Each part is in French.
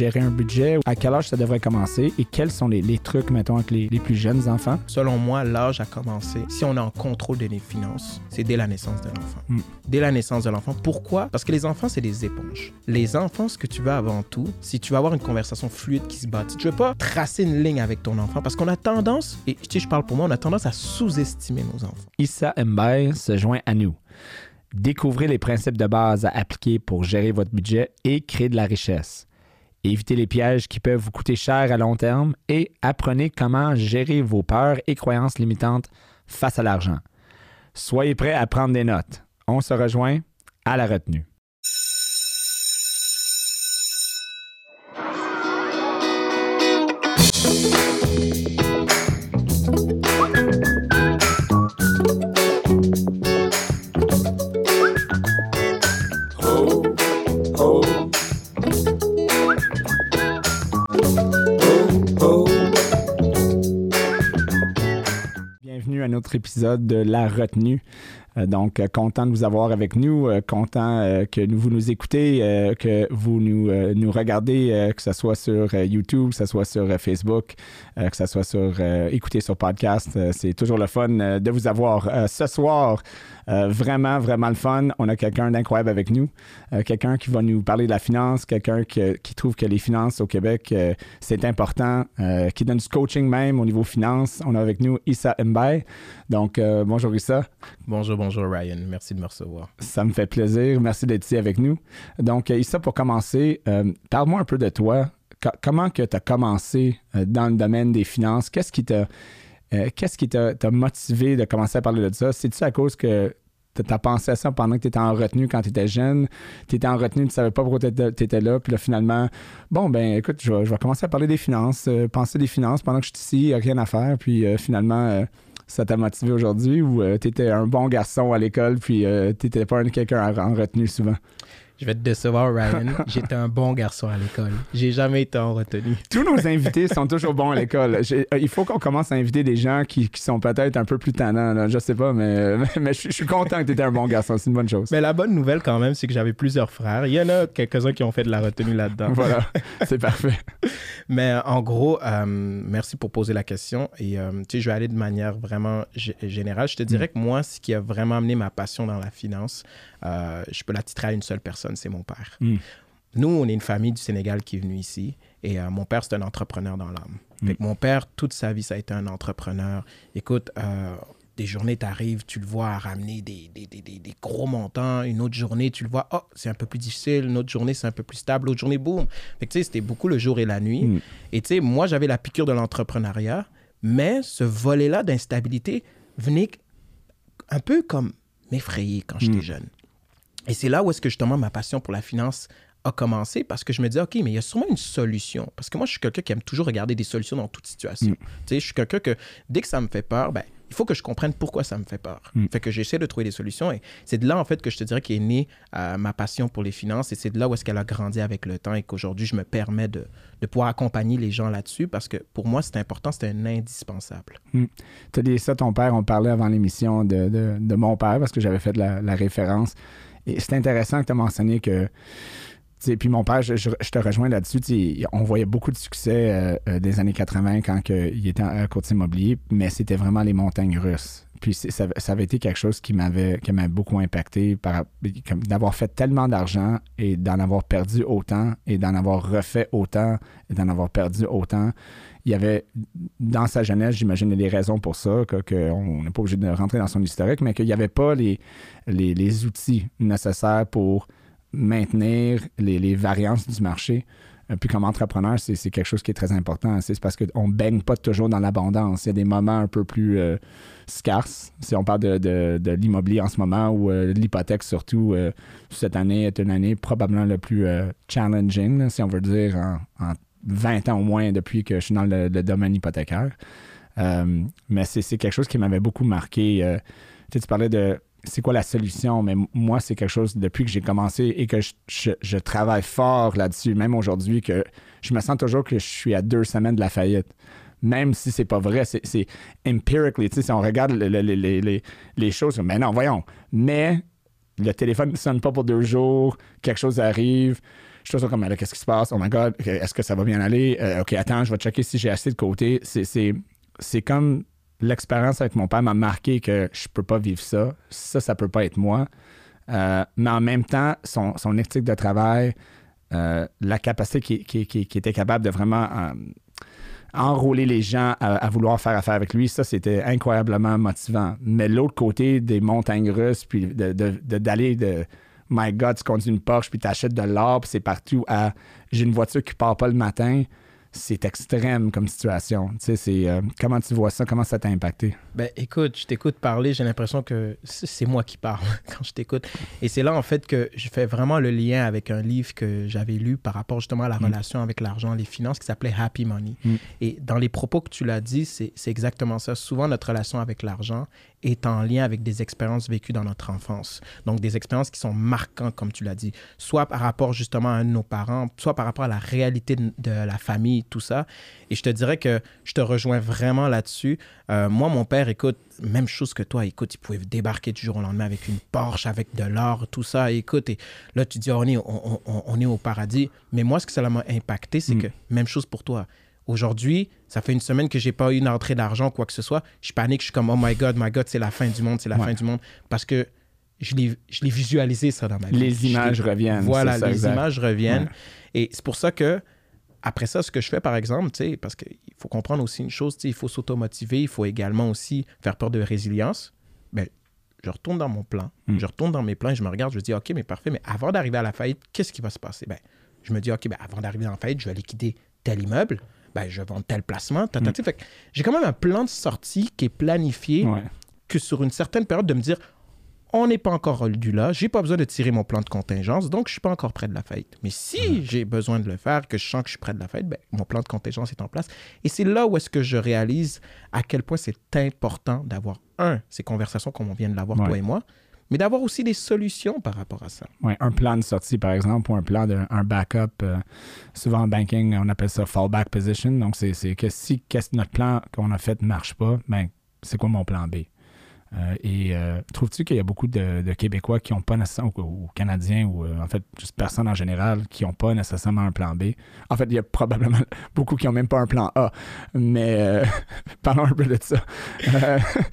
gérer un budget? À quel âge ça devrait commencer? Et quels sont les, trucs, mettons, avec les, les, plus jeunes enfants? Selon moi, l'âge a commencé, si on est en contrôle de nos finances, c'est dès la naissance de l'enfant. Hmm. Dès la naissance de l'enfant. Pourquoi? Parce que les enfants, c'est des éponges. Les enfants, ce que tu veux avant tout, si tu veux avoir une conversation fluide qui se bâtit, tu veux pas tracer une ligne avec ton enfant parce qu'on a tendance, et tu sais, je parle pour moi, on a tendance à sous-estimer nos enfants. Issa Mbaye se joint à nous. Découvrez les principes de base à appliquer pour gérer votre budget et créer de la richesse. Évitez les pièges qui peuvent vous coûter cher à long terme et apprenez comment gérer vos peurs et croyances limitantes face à l'argent. Soyez prêts à prendre des notes. On se rejoint à la retenue. Épisode de La Retenue. Euh, donc, euh, content de vous avoir avec nous, euh, content que vous nous écoutez, que vous nous, regardez, que ce soit sur YouTube, que ce soit sur Facebook, que ce soit sur écouter sur podcast. C'est toujours le fun de vous avoir. ce soir, euh, vraiment, vraiment le fun. On a quelqu'un d'incroyable avec nous, euh, quelqu'un qui va nous parler de la finance, quelqu'un qui, trouve que les finances au Québec, euh, c'est important, qui donne du coaching même au niveau finance. On a avec nous Issa Mbaye. Donc, bonjour Issa. Bonjour, bonjour Ryan. Merci de me recevoir. Ça me fait plaisir. Merci d'être ici avec nous. Donc, Issa, pour commencer, parle-moi un peu de toi. comment que tu as commencé dans le domaine des finances? Qu'est-ce qui t'a... Qu'est-ce qui t'a motivé de commencer à parler de ça? C'est-tu à cause que tu as pensé à ça pendant que tu étais en retenue quand tu étais jeune. Tu étais en retenue, tu savais pas pourquoi tu étais, là. Puis là, finalement, bon, ben écoute, je vais, commencer à parler des finances, euh, penser des finances pendant que je suis ici, rien à faire. Puis euh, finalement, euh, ça t'a motivé aujourd'hui ou tu étais un bon garçon à l'école, puis tu n'étais pas quelqu'un en retenue souvent? Je vais te décevoir, Ryan. J'étais un bon garçon à l'école. J'ai jamais été en retenue. Tous nos invités sont toujours bons à l'école. Euh, il faut qu'on commence à inviter des gens qui, sont peut-être un peu plus tannants. Là. Je sais pas, mais, mais, je, suis content que tu étais un bon garçon. C'est une bonne chose. Mais la bonne nouvelle, quand même, c'est que j'avais plusieurs frères. Il y en a quelques-uns qui ont fait de la retenue là-dedans. voilà, c'est parfait. mais en gros, euh, merci pour poser la question. Et euh, tu sais, je vais aller de manière vraiment générale. Je te dirais mm. que moi, ce qui a vraiment amené ma passion dans la finance, euh, je peux la titrer à une seule personne, c'est mon père. Hmm. Nous, on est une famille du Sénégal qui est venue ici et euh, mon père, c'est un entrepreneur dans l'âme. Hmm. Mon père, toute sa vie, ça a été un entrepreneur. Écoute, euh, des journées t'arrivent, tu le vois ramener des, des, des, des, gros montants. Une autre journée, tu le vois, oh, c'est un peu plus difficile. Une autre journée, c'est un peu plus stable. L'autre journée, boum. Fait tu sais, c'était beaucoup le jour et la nuit. Hmm. Et tu sais, moi, j'avais la piqûre de l'entrepreneuriat, mais ce volet-là d'instabilité venait un peu comme m'effrayer quand j'étais jeune. Et c'est là où est-ce que justement ma passion pour la finance a commencé parce que je me disais, OK, mais il y a sûrement une solution. Parce que moi, je suis quelqu'un qui aime toujours regarder des solutions dans toute situation. Mm. Tu sais, je suis quelqu'un que dès que ça me fait peur, ben, il faut que je comprenne pourquoi ça me fait peur. Mm. Fait que j'essaie de trouver des solutions et c'est de là, en fait, que je te dirais qu'est née euh, ma passion pour les finances et c'est de là où est-ce qu'elle a grandi avec le temps et qu'aujourd'hui, je me permets de, de, pouvoir accompagner les gens là-dessus parce que pour moi, c'est important, c'est un indispensable. Mm. Tu as dit ça, ton père, on parlait avant l'émission de, de, de, mon père parce que j'avais fait la, la référence. Et c'est intéressant que tu as mentionné que. Puis mon père, je, te rejoins là-dessus. On voyait beaucoup de succès euh, euh, des années 80 quand il était à courtier immobilier, mais c'était vraiment les montagnes russes. Puis ça, avait été quelque chose qui m'avait beaucoup impacté d'avoir fait tellement d'argent et d'en avoir perdu autant et d'en avoir refait autant et d'en avoir perdu autant il y avait, dans sa jeunesse, j'imagine, des raisons pour ça, qu'on n'est pas obligé de rentrer dans son historique, mais qu'il n'y avait pas les, les, outils nécessaires pour maintenir les, variances du marché. Euh, puis comme entrepreneur, c'est quelque chose qui est très important. C'est parce qu'on ne baigne pas toujours dans l'abondance. Il y a des moments un peu plus euh, scarces. Si on parle de, l'immobilier en ce moment ou euh, l'hypothèque surtout, cette année est une année probablement la plus challenging, si on veut dire, en, en 20 ans au moins depuis que je suis dans le, domaine hypothécaire. Euh, mais c'est quelque chose qui m'avait beaucoup marqué. Euh, tu, parlais de c'est quoi la solution, mais moi, c'est quelque chose depuis que j'ai commencé et que je, travaille fort là-dessus, même aujourd'hui, que je me sens toujours que je suis à deux semaines de la faillite. Même si c'est pas vrai, c'est empirically, tu sais, si on regarde les, les choses, mais non, voyons. Mais le téléphone ne sonne pas pour deux jours, quelque chose arrive, je suis toujours comme, qu'est-ce qui se passe? Oh my God, est-ce que ça va bien aller? Euh, OK, attends, je vais checker si j'ai assez de côté. C'est comme l'expérience avec mon père m'a marqué que je peux pas vivre ça. Ça, ça peut pas être moi. Euh, mais en même temps, son, son éthique de travail, euh, la capacité qui, qui, était capable de vraiment enrôler les gens à, vouloir faire affaire avec lui, ça, c'était incroyablement motivant. Mais l'autre côté des montagnes russes, puis d'aller de, de, My God, tu conduis une Porsche, puis tu achètes de l'or, puis c'est partout à j'ai une voiture qui part pas le matin c'est extrême comme situation. Tu sais, c'est, euh, comment tu vois ça? Comment ça t'a impacté? Ben, écoute, je t'écoute parler, j'ai l'impression que c'est moi qui parle quand je t'écoute. Et c'est là, en fait, que je fais vraiment le lien avec un livre que j'avais lu par rapport justement à la mm. relation avec l'argent, les finances, qui s'appelait Happy Money. Mm. Et dans les propos que tu l'as dit, c'est exactement ça. Souvent, notre relation avec l'argent est en lien avec des expériences vécues dans notre enfance. Donc, des expériences qui sont marquantes, comme tu l'as dit, soit par rapport justement à nos parents, soit par rapport à la réalité de, la famille, tout ça. Et je te dirais que je te rejoins vraiment là-dessus. Euh, moi, mon père, écoute, même chose que toi, écoute, il pouvait débarquer du jour au lendemain avec une Porsche, avec de l'or, tout ça. Écoute, et là, tu dis, on est, on, est au paradis. Mais moi, ce que ça m'a impacté, c'est mm. que même chose pour toi. Aujourd'hui, ça fait une semaine que j'ai pas eu une entrée d'argent, quoi que ce soit. Je panique, je suis comme, oh my God, my God, c'est la fin du monde, c'est la fin du monde. Parce que je l'ai visualisé ça dans ma vie. Les images reviennent. Voilà, les images reviennent. Et c'est pour ça que, après ça, ce que je fais, par exemple, parce qu'il faut comprendre aussi une chose, il faut s'automotiver, il faut également aussi faire peur de résilience. Ben, je retourne dans mon plan, hmm. je retourne dans mes plans, je me regarde, je me dis, OK, mais parfait, mais avant d'arriver à la faillite, qu'est-ce qui va se passer? Ben, je me dis, OK, ben, avant d'arriver à la faillite, je vais liquider tel immeuble ben, je vends tel placement. Mm. J'ai quand même un plan de sortie qui est planifié que sur une certaine période de me dire on n'est pas encore rendu là, j'ai pas besoin de tirer mon plan de contingence, donc je suis pas encore près de la faillite. Mais si j'ai besoin de le faire, que je sens que je suis près de la faillite, ben, mon plan de contingence est en place. Et c'est là où est-ce que je réalise à quel point c'est important d'avoir, un, ces conversations comme on vient de l'avoir, toi et moi, mais d'avoir aussi des solutions par rapport à ça. Oui, un plan de sortie, par exemple, ou un plan de un backup. Euh, souvent en banking, on appelle ça fallback position. Donc, c'est que si notre plan qu'on a fait ne marche pas, ben, c'est quoi mon plan B? Euh, et euh, trouves-tu qu'il y a beaucoup de, Québécois qui n'ont pas nécessairement, ou, Canadiens, ou euh, en fait, juste personnes en général, qui n'ont pas nécessairement un plan B? En fait, il y a probablement beaucoup qui n'ont même pas un plan A. Mais parlons un peu de ça.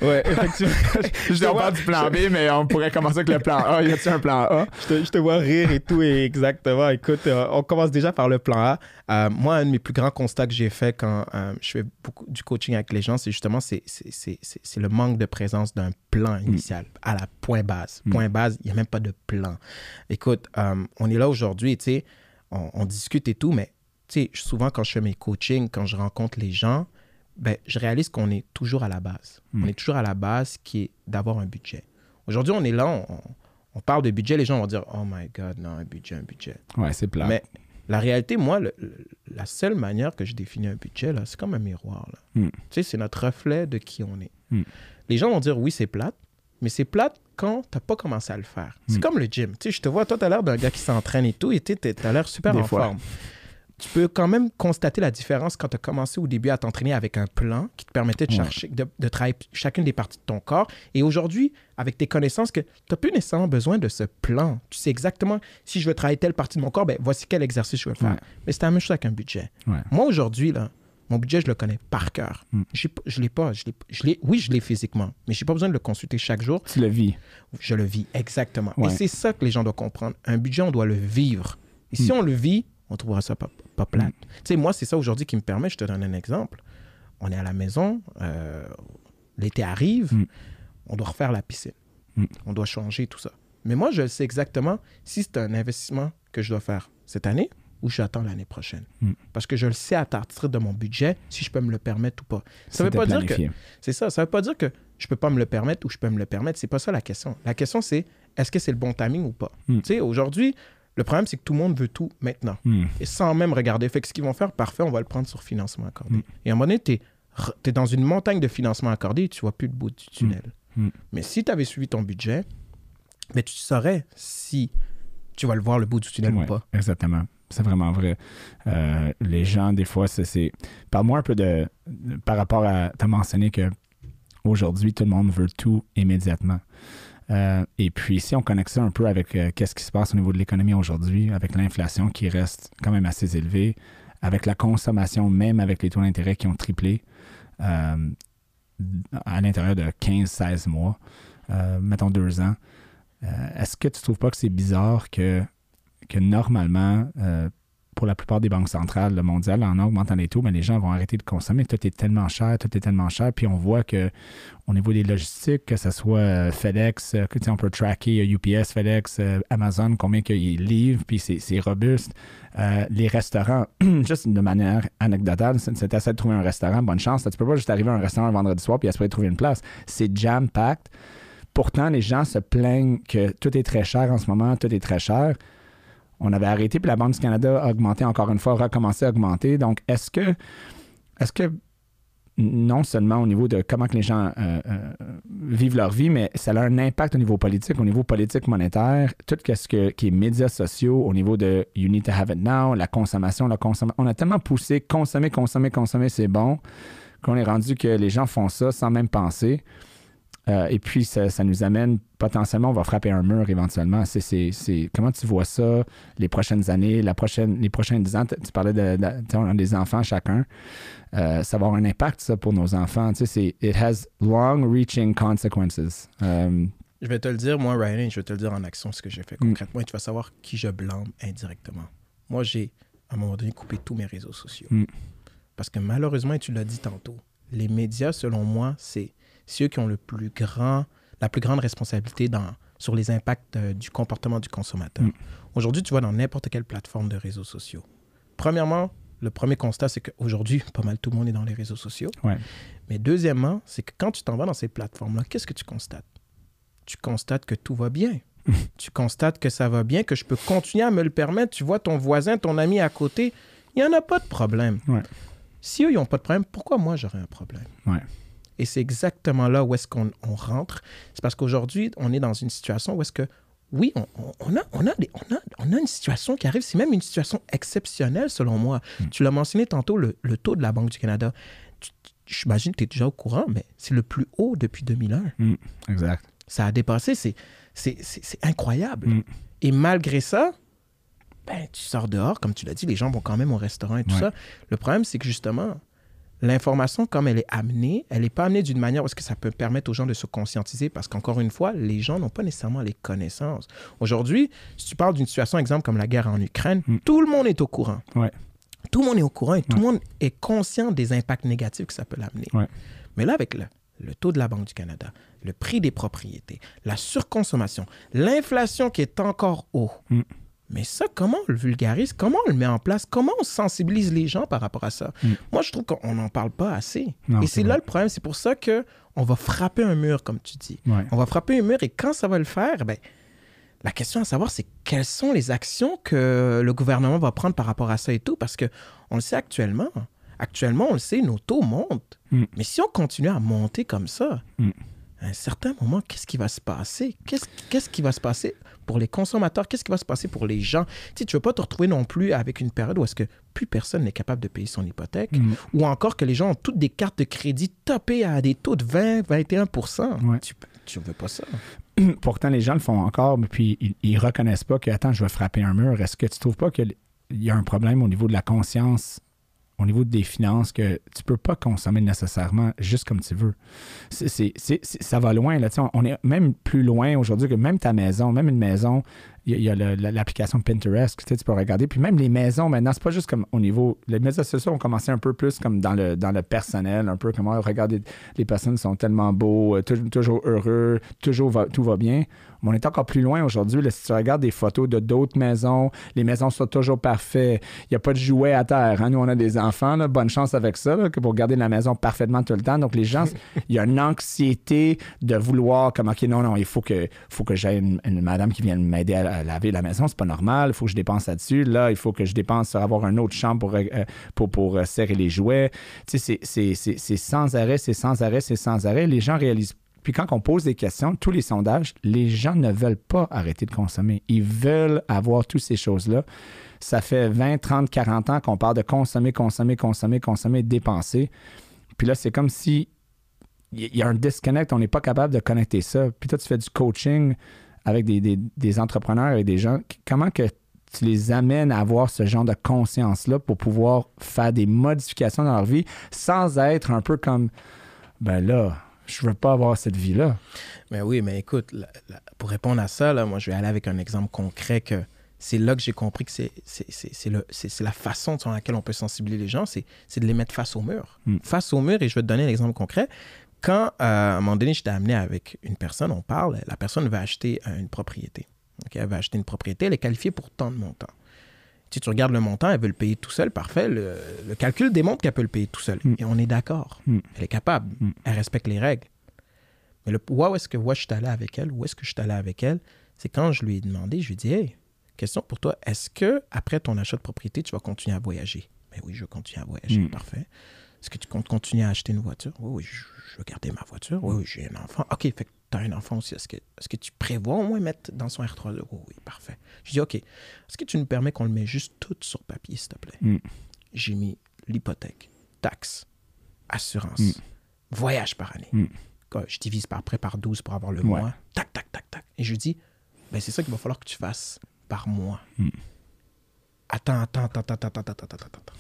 oui, effectivement. je te vois du plan B, mais on pourrait commencer avec le plan A. Y a-t-il un plan A? Je te, je te, vois rire et tout, et exactement. Écoute, on commence déjà par le plan A. moi, un de mes plus grands constats que j'ai fait quand je fais beaucoup du coaching avec les gens, c'est justement c'est, c'est le manque de présence d'un plan mm. initial, à la point base. Mm. Point base, il n'y a même pas de plan. Écoute, euh, on est là aujourd'hui, tu sais, on, discute et tout, mais tu sais, souvent quand je fais mes coachings, quand je rencontre les gens, ben, je réalise qu'on est toujours à la base. Mm. On est toujours à la base qui est d'avoir un budget. Aujourd'hui, on est là, on, parle de budget, les gens vont dire Oh my God, non, un budget, un budget. Ouais, c'est plat. Mais la réalité, moi, la seule manière que je définis un budget, là, c'est comme un miroir. Tu sais, c'est notre reflet de qui on est les gens vont dire oui, c'est plate, mais c'est plate quand tu n'as pas commencé à le faire. C'est hmm. comme le gym. Tu sais, je te vois, toi, tu as l'air d'un gars qui s'entraîne et tout, et tu as l'air super en forme. Tu peux quand même constater la différence quand tu as commencé au début à t'entraîner avec un plan qui te permettait de, chercher, de, travailler chacune des parties de ton corps. Et aujourd'hui, avec tes connaissances, que tu n'as plus nécessairement besoin de ce plan. Tu sais exactement si je veux travailler telle partie de mon corps, ben voici quel exercice je veux faire. Mais c'est la même chose avec un budget. Moi, aujourd'hui, là, mon budget, je le connais par cœur. Hmm. Je ne l'ai pas. Je l'ai, oui, je l'ai physiquement, mais je n'ai pas besoin de le consulter chaque jour. Tu le vis. Je le vis, exactement. Et c'est ça que les gens doivent comprendre. Un budget, on doit le vivre. Et si hmm. on le vit, on trouvera ça pas, pas plate. Tu sais, moi, c'est ça aujourd'hui qui me permet, je te donne un exemple. On est à la maison, euh, l'été arrive, on doit refaire la piscine. On doit changer tout ça. Mais moi, je sais exactement si c'est un investissement que je dois faire cette année ou j'attends l'année prochaine. Hmm. Parce que je le sais à partir de mon budget si je peux me le permettre ou pas. Ça veut pas dire que c'est ça, ça veut pas dire que je peux pas me le permettre ou je peux me le permettre, c'est pas ça la question. La question c'est est-ce que c'est le bon timing ou pas? Tu sais, aujourd'hui, le problème c'est que tout le monde veut tout maintenant hmm. et sans même regarder fait que ce qu'ils vont faire parfait, on va le prendre sur financement accordé. Et à un moment donné, tu es, dans une montagne de financement accordé et tu vois plus le bout du tunnel. Mais si tu avais suivi ton budget, mais tu saurais si tu vas le voir le bout du tunnel ou pas. Exactement. C'est vraiment vrai. Euh, les gens, des fois, c'est. Parle-moi un peu de. Par rapport à. Tu as mentionné que aujourd'hui, tout le monde veut tout immédiatement. Euh, et puis, si on connecte ça un peu avec euh, qu'est-ce qui se passe au niveau de l'économie aujourd'hui, avec l'inflation qui reste quand même assez élevée, avec la consommation, même avec les taux d'intérêt qui ont triplé euh, à l'intérieur de 15-16 mois, mettons deux ans, est-ce que tu trouves pas que c'est bizarre que, que normalement, pour la plupart des banques centrales le mondial, en augmentant les taux, mais les gens vont arrêter de consommer. Tout est tellement cher, tout est tellement cher. Puis on voit que au niveau des logistiques, que ce soit euh, FedEx, euh, que, on peut tracker UPS, FedEx, euh, Amazon, combien qu'ils livrent, puis c'est robuste. les restaurants, juste de manière anecdotale, c'est assez de trouver un restaurant, bonne chance. tu peux pas juste arriver à un restaurant un vendredi soir puis espérer trouver une place. C'est jam-packed. Pourtant, les gens se plaignent que tout est très cher en ce moment, tout est très cher on avait arrêté, puis la Banque du Canada a augmenté encore une fois, a recommencé à augmenter. Donc, est-ce que, est-ce que non seulement au niveau de comment que les gens euh, euh, vivent leur vie, mais ça a un impact au niveau politique, au niveau politique monétaire, tout ce que, qui est médias sociaux, au niveau de You need to have it now, la consommation, la consommation. On a tellement poussé consommer, consommer, consommer, c'est bon, qu'on est rendu que les gens font ça sans même penser. Euh, et puis, ça, nous amène potentiellement, on va frapper un mur éventuellement. C'est, comment tu vois ça les prochaines années, la prochaine, les prochains 10 ans? Tu parlais de, des enfants chacun. Euh, ça va avoir un impact, ça, pour nos enfants. Tu sais, it has long-reaching consequences. Euh, je vais te le dire, moi, Ryan, je vais te le dire en action ce que j'ai fait mm. concrètement et tu vas savoir qui je blâme indirectement. Moi, j'ai, à un moment donné, coupé tous mes réseaux sociaux. Mm. Parce que malheureusement, et tu l'as dit tantôt, les médias, selon moi, c'est ceux qui ont le plus grand, la plus grande responsabilité dans, sur les impacts euh, du comportement du consommateur. Mm. Aujourd'hui, tu vois dans n'importe quelle plateforme de réseaux sociaux. Premièrement, le premier constat, c'est qu'aujourd'hui, pas mal tout le monde est dans les réseaux sociaux. Mais deuxièmement, c'est que quand tu t'en vas dans ces plateformes-là, qu'est-ce que tu constates? Tu constates que tout va bien. tu constates que ça va bien, que je peux continuer à me le permettre. Tu vois ton voisin, ton ami à côté, il n'y en a pas de problème. Si eux, ils n'ont pas de problème, pourquoi moi, j'aurais un problème? Et c'est exactement là où est-ce qu'on rentre. C'est parce qu'aujourd'hui, on est dans une situation où est-ce que, oui, on, a, on, a on, a, une situation qui arrive, c'est même une situation exceptionnelle selon moi. Hmm. Tu l'as mentionné tantôt, le, taux de la Banque du Canada. J'imagine que tu es déjà au courant, mais c'est le plus haut depuis 2001. Hmm, exact. Ça a dépassé, c'est incroyable. Hmm. Et malgré ça, ben, tu sors dehors, comme tu l'as dit, les gens vont quand même au restaurant et tout ça. Le problème, c'est que justement, l'information, comme elle est amenée, elle n'est pas amenée d'une manière où est-ce que ça peut permettre aux gens de se conscientiser parce qu'encore une fois, les gens n'ont pas nécessairement les connaissances. Aujourd'hui, si tu parles d'une situation, exemple, comme la guerre en Ukraine, hmm. tout le monde est au courant. Tout le monde est au courant et tout le monde est conscient des impacts négatifs que ça peut l'amener. Mais là, avec le, taux de la Banque du Canada, le prix des propriétés, la surconsommation, l'inflation qui est encore haut, hmm. Mais ça, comment on le vulgarise? Comment on le met en place? Comment on sensibilise les gens par rapport à ça? Mm. Moi, je trouve qu'on n'en parle pas assez. et c'est là le problème. C'est pour ça que on va frapper un mur, comme tu dis. On va frapper un mur et quand ça va le faire, ben, la question à savoir, c'est quelles sont les actions que le gouvernement va prendre par rapport à ça et tout? Parce que on le sait actuellement. Actuellement, on le sait, nos taux montent. Mm. Mais si on continue à monter comme ça, mm. à un certain moment, qu'est-ce qui va se passer? Qu'est-ce qui va se passer? Pour les consommateurs, qu'est-ce qui va se passer pour les gens? Tu ne veux pas te retrouver non plus avec une période où est-ce que plus personne n'est capable de payer son hypothèque mm. ou encore que les gens ont toutes des cartes de crédit topées à des taux de 20, 21% Tu ne veux pas ça? Pourtant, les gens le font encore, mais puis ils, ne reconnaissent pas que, attends, je vais frapper un mur. Est-ce que tu trouves pas qu'il y a un problème au niveau de la conscience au niveau des finances que tu peux pas consommer nécessairement juste comme tu veux. C'est, ça va loin. Là, on est même plus loin aujourd'hui que même ta maison, même une maison, il y a, l'application Pinterest, tu, tu peux regarder. Puis même les maisons, maintenant, c'est pas juste comme au niveau. Les médias sociaux ont commencé un peu plus comme dans le, dans le personnel, un peu comme, oh, regardez, les personnes sont tellement beaux, euh, toujours heureux, toujours tout va bien. Mais on est encore plus loin aujourd'hui. Si tu regardes des photos de d'autres maisons, les maisons sont toujours parfaites. Il n'y a pas de jouets à terre. Hein. Nous, on a des enfants. Bonne chance avec ça, pour garder la maison parfaitement tout le temps. Donc, les gens, il y a une anxiété de vouloir, comme, OK, non, non, il faut que, faut que j'aie une, madame qui vienne m'aider à, laver la maison. C'est pas normal. Il faut que je dépense là-dessus. Là, il faut que je dépense sur avoir un autre chambre pour, euh, euh, serrer les jouets. C'est sans arrêt, c'est sans arrêt, c'est sans arrêt. Les gens réalisent puis quand on pose des questions, tous les sondages, les gens ne veulent pas arrêter de consommer. Ils veulent avoir toutes ces choses-là. Ça fait 20, 30, 40 ans qu'on parle de consommer, consommer, consommer, consommer, dépenser. Puis là, c'est comme si il y a un disconnect, on n'est pas capable de connecter ça. Puis toi, tu fais du coaching avec des, des, des entrepreneurs et des gens. Comment que tu les amènes à avoir ce genre de conscience-là pour pouvoir faire des modifications dans leur vie sans être un peu comme, ben là, je veux pas avoir cette vie-là? Mais oui, mais écoute, pour répondre à ça, là, moi, je vais aller avec un exemple concret que c'est là que j'ai compris que c'est, c'est, la façon sur laquelle on peut sensibiliser les gens, c'est, de les mettre face au mur. Mm. Face au mur, et je vais te donner un exemple concret. Quand, euh, à un moment donné, je t'ai amené avec une personne, on parle, la personne va acheter une propriété. elle va acheter une propriété, elle est qualifiée pour tant de montants. Si tu regardes le montant, elle veut le payer tout seul, parfait. Le, calcul démontre qu'elle peut le payer tout seul. Mm. Et on est d'accord. Mm. Elle est capable. Mm. Elle respecte les règles. Mais le, où est-ce que moi, je suis allé avec elle? Où est-ce que je suis allé avec elle? C'est quand je lui ai demandé, je lui ai dit, hey, question pour toi, est-ce que après ton achat de propriété, tu vas continuer à voyager? Mais oui, je vais continuer à voyager. Parfait. Est-ce que tu comptes continuer à acheter une voiture? Oui, oui, je veux garder ma voiture. Oui, oui, j'ai un enfant. OK, fait que tu as un enfant aussi. Est-ce que, est que tu prévois au moins mettre dans son R3? Oui, oui, parfait. Je dis, OK, est-ce que tu nous permets qu'on le mette juste tout sur papier, s'il te plaît? Mm. J'ai mis l'hypothèque, taxes, assurance, mm. voyage par année. Mm. Je divise par près par 12 pour avoir le mois. Tac, tac, tac, tac. Et je dis, ben, c'est ça qu'il va falloir que tu fasses par mois. Mm. Attends, Attends, attends, attends, attends, attends, attends, attends, attends.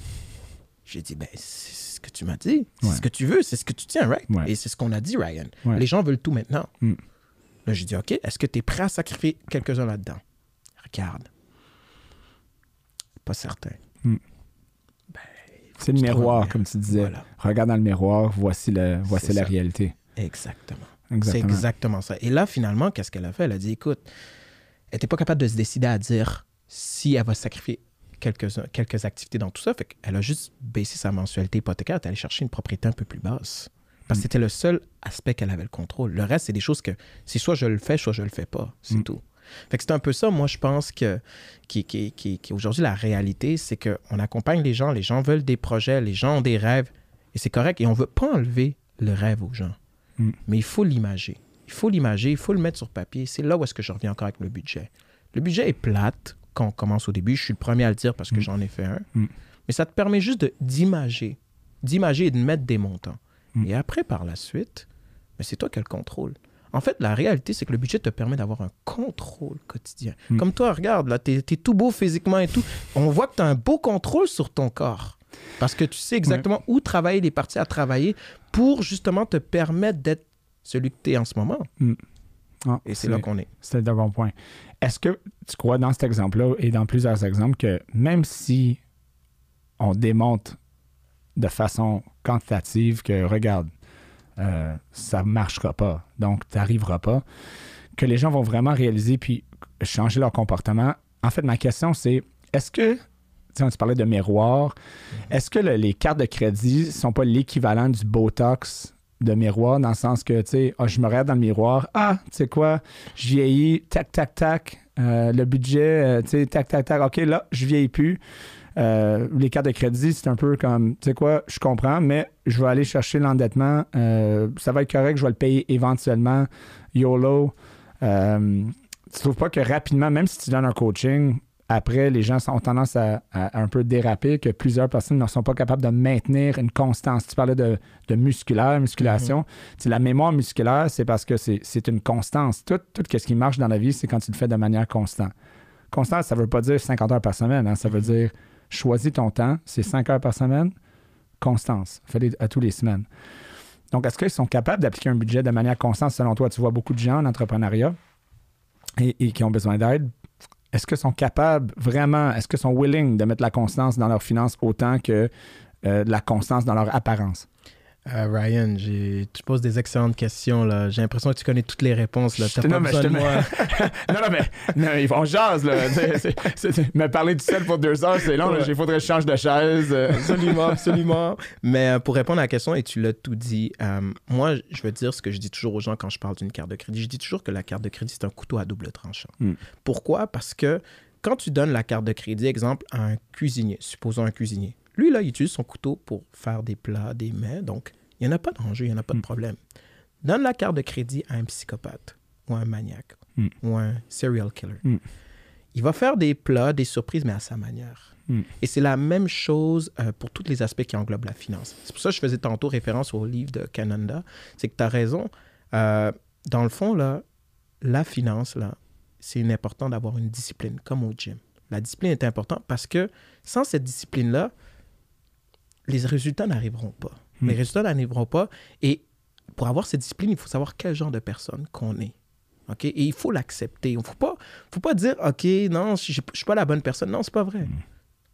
J'ai dit, ben, c'est ce que tu m'as dit. C'est Ouais. ce que tu veux, c'est ce que tu tiens, right? Ouais. Et c'est ce qu'on a dit, Ryan. Ouais. Les gens veulent tout maintenant. Mm. Là, j'ai dit, OK, est-ce que tu es prêt à sacrifier quelques-uns là-dedans? Regarde. Pas certain. C'est le Tu te miroir, comme tu disais. Voilà. Regarde dans le miroir, voici, le, voici C'est la ça. réalité. Exactement. C'est Exactement. exactement ça. Et là, finalement, qu'est-ce qu'elle a fait? Elle a dit, écoute, elle n'était pas capable de se décider à dire si elle va sacrifier quelques, quelques activités dans tout ça. Fait qu'elle a juste baissé sa mensualité hypothécaire. Elle est allée chercher une propriété un peu plus basse. Parce que c'était le seul aspect qu'elle avait le contrôle. Le reste, c'est des choses que c'est soit je le fais, soit je le fais pas. C'est Mm. tout. Fait que c'est un peu ça, moi, je pense que qui, qui, qui, qui aujourd'hui, la réalité, c'est qu'on accompagne les gens, les gens veulent des projets, les gens ont des rêves, et c'est correct. Et on ne veut pas enlever le rêve aux gens. Mm. Mais il faut l'imager. Il faut l'imager, il faut le mettre sur papier. C'est là où est-ce que je reviens encore avec le budget. Le budget est plate quand on commence au début. Je suis le premier à le dire parce que Mm. j'en ai fait un. Mm. Mais ça te permet juste d'imager. D'imager et de mettre des montants. Mm. Et après, par la suite, mais c'est toi qui as le contrôle. En fait, la réalité, c'est que le budget te permet d'avoir un contrôle quotidien. Mm. Comme toi, regarde, là, tu es, tout beau physiquement et tout. On voit que tu as un beau contrôle sur ton corps. Parce que tu sais exactement où travailler, les parties à travailler pour justement te permettre d'être celui que tu es en ce moment. Ah, Et c'est là qu'on est. C'est un bon point. Est-ce que tu crois dans cet exemple-là et dans plusieurs exemples que même si on démontre de façon quantitative que, regarde, euh, ça ne marchera pas, donc tu n'arriveras pas, que les gens vont vraiment réaliser puis changer leur comportement? En fait, ma question, c'est est-ce que, tu parlais de miroir, est-ce que le- les cartes de crédit sont pas l'équivalent du Botox de miroir dans le sens que, tu sais, ah, je me regarde dans le miroir, ah, tu sais quoi, je vieillis, tac, tac, tac, euh, le budget, euh, tu sais, tac, tac, tac, OK, là, je vieillis plus. Euh, les cartes de crédit, c'est un peu comme, tu sais quoi, je comprends, mais je vais aller chercher l'endettement. ça va être correct, je vais le payer éventuellement. YOLO. Tu trouves pas que rapidement, même si tu donnes un coaching, après, les gens ont tendance à, à un peu déraper, que plusieurs personnes ne sont pas capables de maintenir une constance. Tu parlais de, de musculaire, musculation. Sais, La mémoire musculaire, c'est parce que c'est c'est une constance. Tout, tout ce qui marche dans la vie, c'est quand tu le fais de manière constante. Constant, ça ne veut pas dire 50 heures par semaine. hein. Ça veut dire choisis ton temps, c'est 5 heures par semaine, constance. Fais-les à tous les semaines. Donc, est-ce qu'ils sont capables d'appliquer un budget de manière constante? Selon toi? Tu vois beaucoup de gens en entrepreneuriat et, et qui ont besoin d'aide. Est-ce qu'ils sont capables vraiment, est-ce qu'ils sont willing de mettre la constance dans leurs finances autant que euh, la constance dans leur apparence? Euh, Ryan, tu poses des excellentes questions. là. J'ai l'impression que tu connais toutes les réponses. Là. T'as pas non, besoin de moi. non, non, mais non, ils vont jase, là. C'est- c'est- c'est- c'est- me parler du sel pour deux heures, c'est long. Ouais. Il faudrait que je change de chaise. euh. Absolument, absolument. Mais euh, pour répondre à la question, et tu l'as tout dit, euh, moi, je veux dire ce que je dis toujours aux gens quand je parle d'une carte de crédit. Je dis toujours que la carte de crédit, c'est un couteau à double tranchant. Mm. Pourquoi? Parce que quand tu donnes la carte de crédit, exemple, à un cuisinier, supposons un cuisinier, lui, là, il utilise son couteau pour faire des plats, des mets, donc il n'y en a pas d'enjeu, il n'y en a pas de Mm. problème. Donne la carte de crédit à un psychopathe ou un maniaque Mm. ou un serial killer. Mm. Il va faire des plats, des surprises, mais à sa manière. Mm. Et c'est la même chose euh, pour tous les aspects qui englobent la finance. C'est pour ça que je faisais tantôt référence au livre de Canada. C'est que tu as raison. Euh, dans le fond, là, la finance, là, c'est important d'avoir une discipline, comme au gym. La discipline est importante parce que sans cette discipline-là, les résultats n'arriveront pas. Mm. Les résultats n'arriveront pas. Et pour avoir cette discipline, il faut savoir quel genre de personne qu'on est. OK? Et il faut l'accepter. Il ne faut pas, faut pas dire, OK, non, je ne suis pas la bonne personne. Non, c'est pas vrai.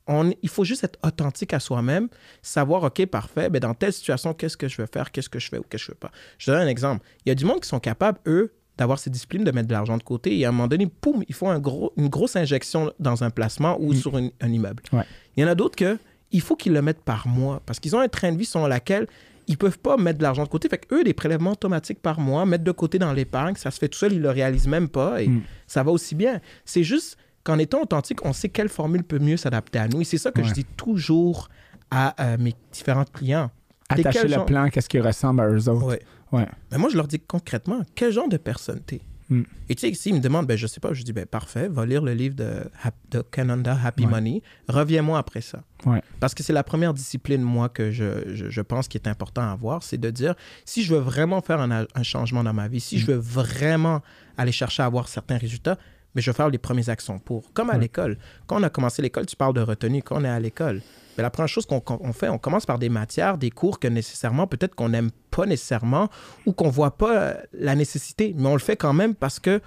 On, il faut juste être authentique à soi-même, savoir, OK, parfait, ben dans telle situation, qu'est-ce que je veux faire, qu'est-ce que je fais ou qu'est-ce que je ne veux pas. Je donne un exemple. Il y a du monde qui sont capables, eux, d'avoir cette discipline, de mettre de l'argent de côté, et à un moment donné, poum, ils font un gros, une grosse injection dans un placement ou Mm. sur une- un immeuble. Ouais. Il y en a d'autres que il faut qu'ils le mettent par mois parce qu'ils ont un train de vie selon laquelle ils peuvent pas mettre de l'argent de côté. Fait que eux, des prélèvements automatiques par mois, mettre de côté dans l'épargne, ça se fait tout seul, ils le réalisent même pas et Mm. ça va aussi bien. C'est juste qu'en étant authentique, on sait quelle formule peut mieux s'adapter à nous. Et c'est ça que je dis toujours à euh, mes différents clients. Attacher le genre- plan, qu'est-ce qui ressemble à eux autres. Ouais. Ouais. Mais moi, je leur dis concrètement, quel genre de personne t'es? Mm. Et tu sais, s'ils me demandent, ben, je sais pas, je dis, ben, parfait, va lire le livre de, de Canada, Happy Ouais. Money. Reviens-moi après ça. Ouais. Parce que c'est la première discipline, moi, que je, je, je pense qui est important à avoir, c'est de dire, si je veux vraiment faire un, un changement dans ma vie, si je veux vraiment aller chercher à avoir certains résultats, mais je vais faire les premières actions pour. Comme à Ouais. l'école. Quand on a commencé l'école, tu parles de retenue. Quand on est à l'école, mais la première chose qu'on qu'on- on fait, on commence par des matières, des cours que nécessairement, peut-être qu'on n'aime pas nécessairement ou qu'on voit pas euh, la nécessité, mais on le fait quand même parce que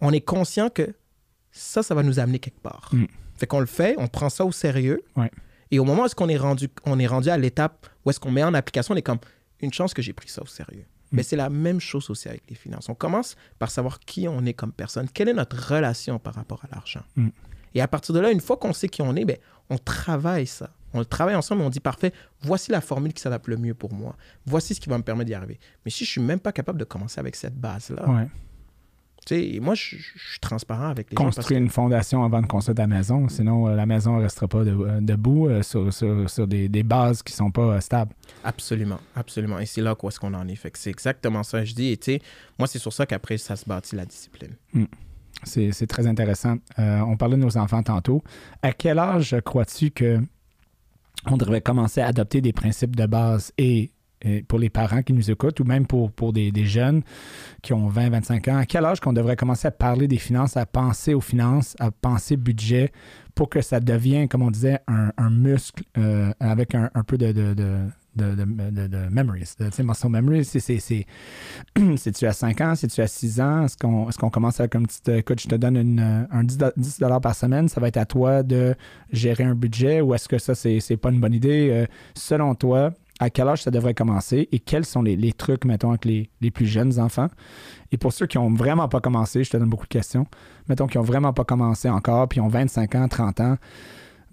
on est conscient que ça, ça va nous amener quelque part. Mm. Fait qu'on le fait, on prend ça au sérieux. Ouais. Et au moment où est-ce qu'on est rendu, on est rendu à l'étape où est-ce qu'on met en application, on est comme une chance que j'ai pris ça au sérieux. Mm. Mais c'est la même chose aussi avec les finances. On commence par savoir qui on est comme personne, quelle est notre relation par rapport à l'argent? Mm. Et à partir de là, une fois qu'on sait qui on est, ben, on travaille ça. On le travaille ensemble et on dit parfait, voici la formule qui s'adapte le mieux pour moi. Voici ce qui va me permettre d'y arriver. Mais si je suis même pas capable de commencer avec cette base-là, Ouais. tu sais, moi, je, suis transparent avec les gens. parce Construire une fondation avant de construire ta maison, sinon euh, la maison ne restera pas de- euh, debout euh, sur, sur- sur des, des bases qui ne sont pas stables. Absolument, absolument. Et c'est là où est-ce qu'on en est. Fait c'est exactement ça que je dis. Et tu sais, moi, c'est sur ça qu'après, ça se bâtit la discipline. C'est c'est très intéressant. On parlait de nos enfants tantôt. À quel âge crois-tu que on devrait commencer à adopter des principes de base et, pour les parents qui nous écoutent ou même pour, des, jeunes qui ont 20, 25 ans, à quel âge qu'on devrait commencer à parler des finances, à penser aux finances, à penser budget pour que ça devienne, comme on disait, un, muscle euh, avec un, peu de, de, de, de- memories. de- Tu muscle memory, c'est- c'est-tu à 5 ans, c'est-tu à 6 ans? Est-ce qu'on est qu'on commence avec un petit, écoute, je te donne une, euh, un 10 do- 10 par semaine, ça va être à toi de gérer un budget ou est-ce que ça, c'est pas une bonne idée? Euh, selon toi, à quel âge ça devrait commencer et quels sont les, les trucs, mettons, avec les, les plus jeunes enfants? Et pour ceux qui n'ont vraiment pas commencé, je te donne beaucoup de questions, mettons, qui n'ont vraiment pas commencé encore, puis ont 25 ans, 30 ans,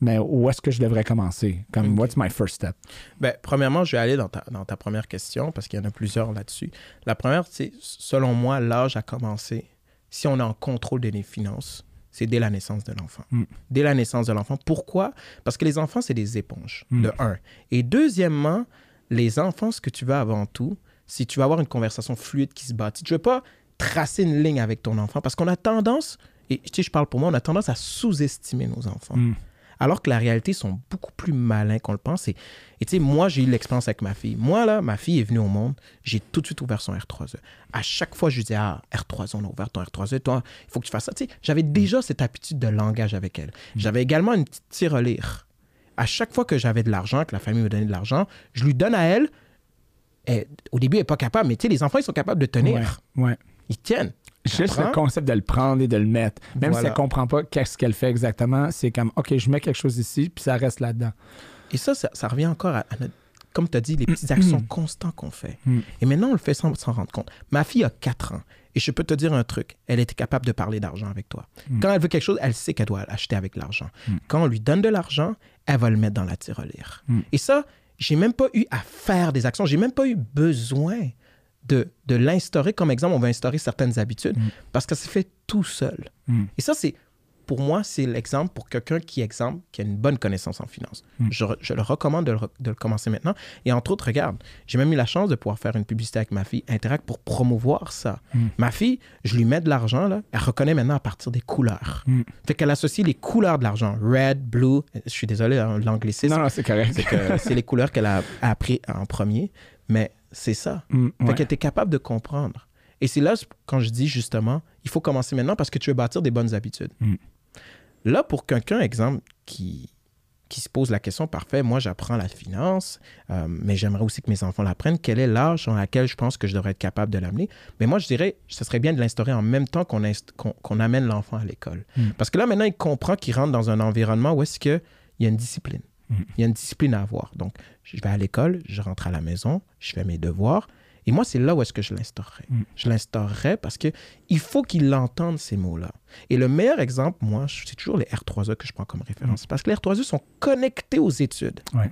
mais où est-ce que je devrais commencer? Comme, Ok. what's my first step? Ben, premièrement, je vais aller dans ta, dans ta première question parce qu'il y en a plusieurs là-dessus. La première, c'est, selon moi, l'âge à commencer, si on est en contrôle de finances, c'est dès la naissance de l'enfant. Mm. Dès la naissance de l'enfant. Pourquoi? Parce que les enfants, c'est des éponges, Mm. de un. Et deuxièmement, les enfants, ce que tu veux avant tout, si tu vas avoir une conversation fluide qui se bâtit, tu ne veux pas tracer une ligne avec ton enfant parce qu'on a tendance, et tu sais, je parle pour moi, on a tendance à sous-estimer nos enfants Mm. Alors que la réalité, sont beaucoup plus malins qu'on le pense. Et tu sais, moi, j'ai eu l'expérience avec ma fille. Moi, là, ma fille est venue au monde, j'ai tout de suite ouvert son R3E. À chaque fois, je lui disais, ah, R3E, on a ouvert ton R3E, toi, il faut que tu fasses ça. Tu sais, j'avais déjà cette habitude de langage avec elle. J'avais également une petite tirelire. À chaque fois que j'avais de l'argent, que la famille me donnait de l'argent, je lui donne à elle. Elle- au début, elle n'est pas capable, mais tu sais, les enfants, ils sont capables de tenir. Ouais, ouais. Ils tiennent. Juste le concept de le prendre et de le mettre. Même si elle ne comprend pas qu'est-ce qu'elle fait exactement, c'est comme, OK, je mets quelque chose ici, puis ça reste là-dedans. Et ça, ça, ça revient encore à, à notre- comme tu as dit, les petites actions constantes qu'on fait. Mm. Et maintenant, on le fait sans s'en rendre compte. Ma fille a 4 ans. Et je peux te dire un truc. Elle était capable de parler d'argent avec toi. Mm. Quand elle veut quelque chose, elle sait qu'elle doit l'acheter avec l'argent. Mm. Quand on lui donne de l'argent, elle va le mettre dans la tirelire. Et ça, j'ai même pas eu à faire des actions. J'ai même pas eu besoin de, de l'instaurer. Comme exemple, on va instaurer certaines habitudes Mm. parce que ça se fait tout seul. Mm. Et ça, c'est pour moi, c'est l'exemple pour quelqu'un qui, exemple, qui a une bonne connaissance en finance. Mm. Je, le recommande de le, de le commencer maintenant. Et entre autres, regarde, j'ai même eu la chance de pouvoir faire une publicité avec ma fille Interact pour promouvoir ça. Ma fille, je lui mets de l'argent, là, elle reconnaît maintenant à partir des couleurs. Fait qu'elle associe les couleurs de l'argent, red, blue, je suis désolé, hein, l'anglicisme, Non, non, c'est correct. c'est les couleurs qu'elle a appris en premier, mais c'est ça. Mm, Fait qu'elle était capable de comprendre. Et c'est là, quand je dis justement, il faut commencer maintenant parce que tu veux bâtir des bonnes habitudes. Mm. Là, pour quelqu'un, exemple, qui, qui se pose la question, parfait, moi j'apprends la finance, euh, mais j'aimerais aussi que mes enfants l'apprennent. Quel est l'âge dans lequel je pense que je devrais être capable de l'amener? Mais moi, je dirais, ce serait bien de l'instaurer en même temps qu'on inst- qu'on- qu'on amène l'enfant à l'école. Mm. Parce que là, maintenant, il comprend qu'il rentre dans un environnement où est-ce qu'il y a une discipline. Mm. Il y a une discipline à avoir. Donc, je vais à l'école, je rentre à la maison, je fais mes devoirs. Et moi, c'est là où est-ce que je l'instaurerais. Mm. Je l'instaurerais parce que il faut qu'il entende ces mots-là. Et le meilleur exemple, moi, c'est toujours les R3E que je prends comme référence. Parce que les R3E sont connectés aux études. Ouais.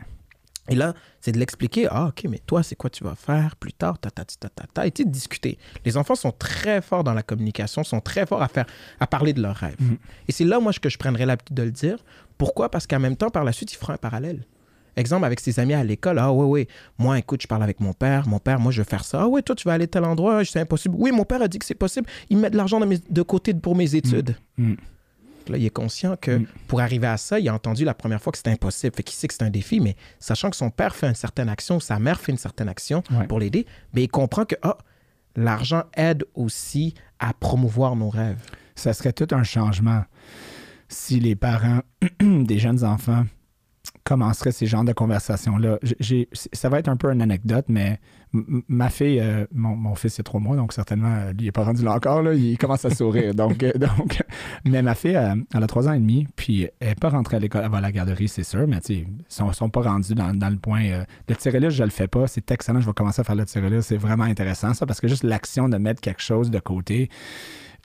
Et là, c'est de l'expliquer. Ah, OK, mais toi, c'est quoi tu vas faire plus tard? Ta, ta, ta, ta, ta, et tu sais, de discuter. Les enfants sont très forts dans la communication, sont très forts à, faire, à parler de leurs rêves. Mhm. Et c'est là, moi, que je prendrais l'habitude de le dire. Pourquoi? Parce qu'en même temps, par la suite, il fera un parallèle. Exemple, avec ses amis à l'école. Ah, ouais, ouais. Moi, écoute, je parle avec mon père. Mon père, moi, je veux faire ça. Ah, ouais, toi, tu vas aller à tel endroit. C'est impossible. Oui, mon père a dit que c'est possible. Il met de l'argent de côté pour mes études. Mm. Là, il est conscient que Mm. pour arriver à ça, il a entendu la première fois que c'était impossible. Fait qu'il sait que c'est un défi, mais sachant que son père fait une certaine action, sa mère fait une certaine action Ouais. pour l'aider, mais il comprend que ah, l'argent aide aussi à promouvoir nos rêves. ça serait tout un changement si les parents des jeunes enfants commenceraient ces genres de conversations-là. Ça va être un peu une anecdote, mais ma fille, euh, mon, mon fils, il a trois mois, donc certainement, euh, lui, il n'est pas rendu là encore, là, il commence à sourire. donc, euh, donc, mais ma fille, elle a trois ans et demi, puis elle n'est pas rentrée à l'école avant la garderie, c'est sûr, mais ils sont, sont pas rendus dans, dans le point. euh, le tirelire, je le fais pas, c'est excellent, je vais commencer à faire le tirelire, c'est vraiment intéressant, ça, parce que juste l'action de mettre quelque chose de côté,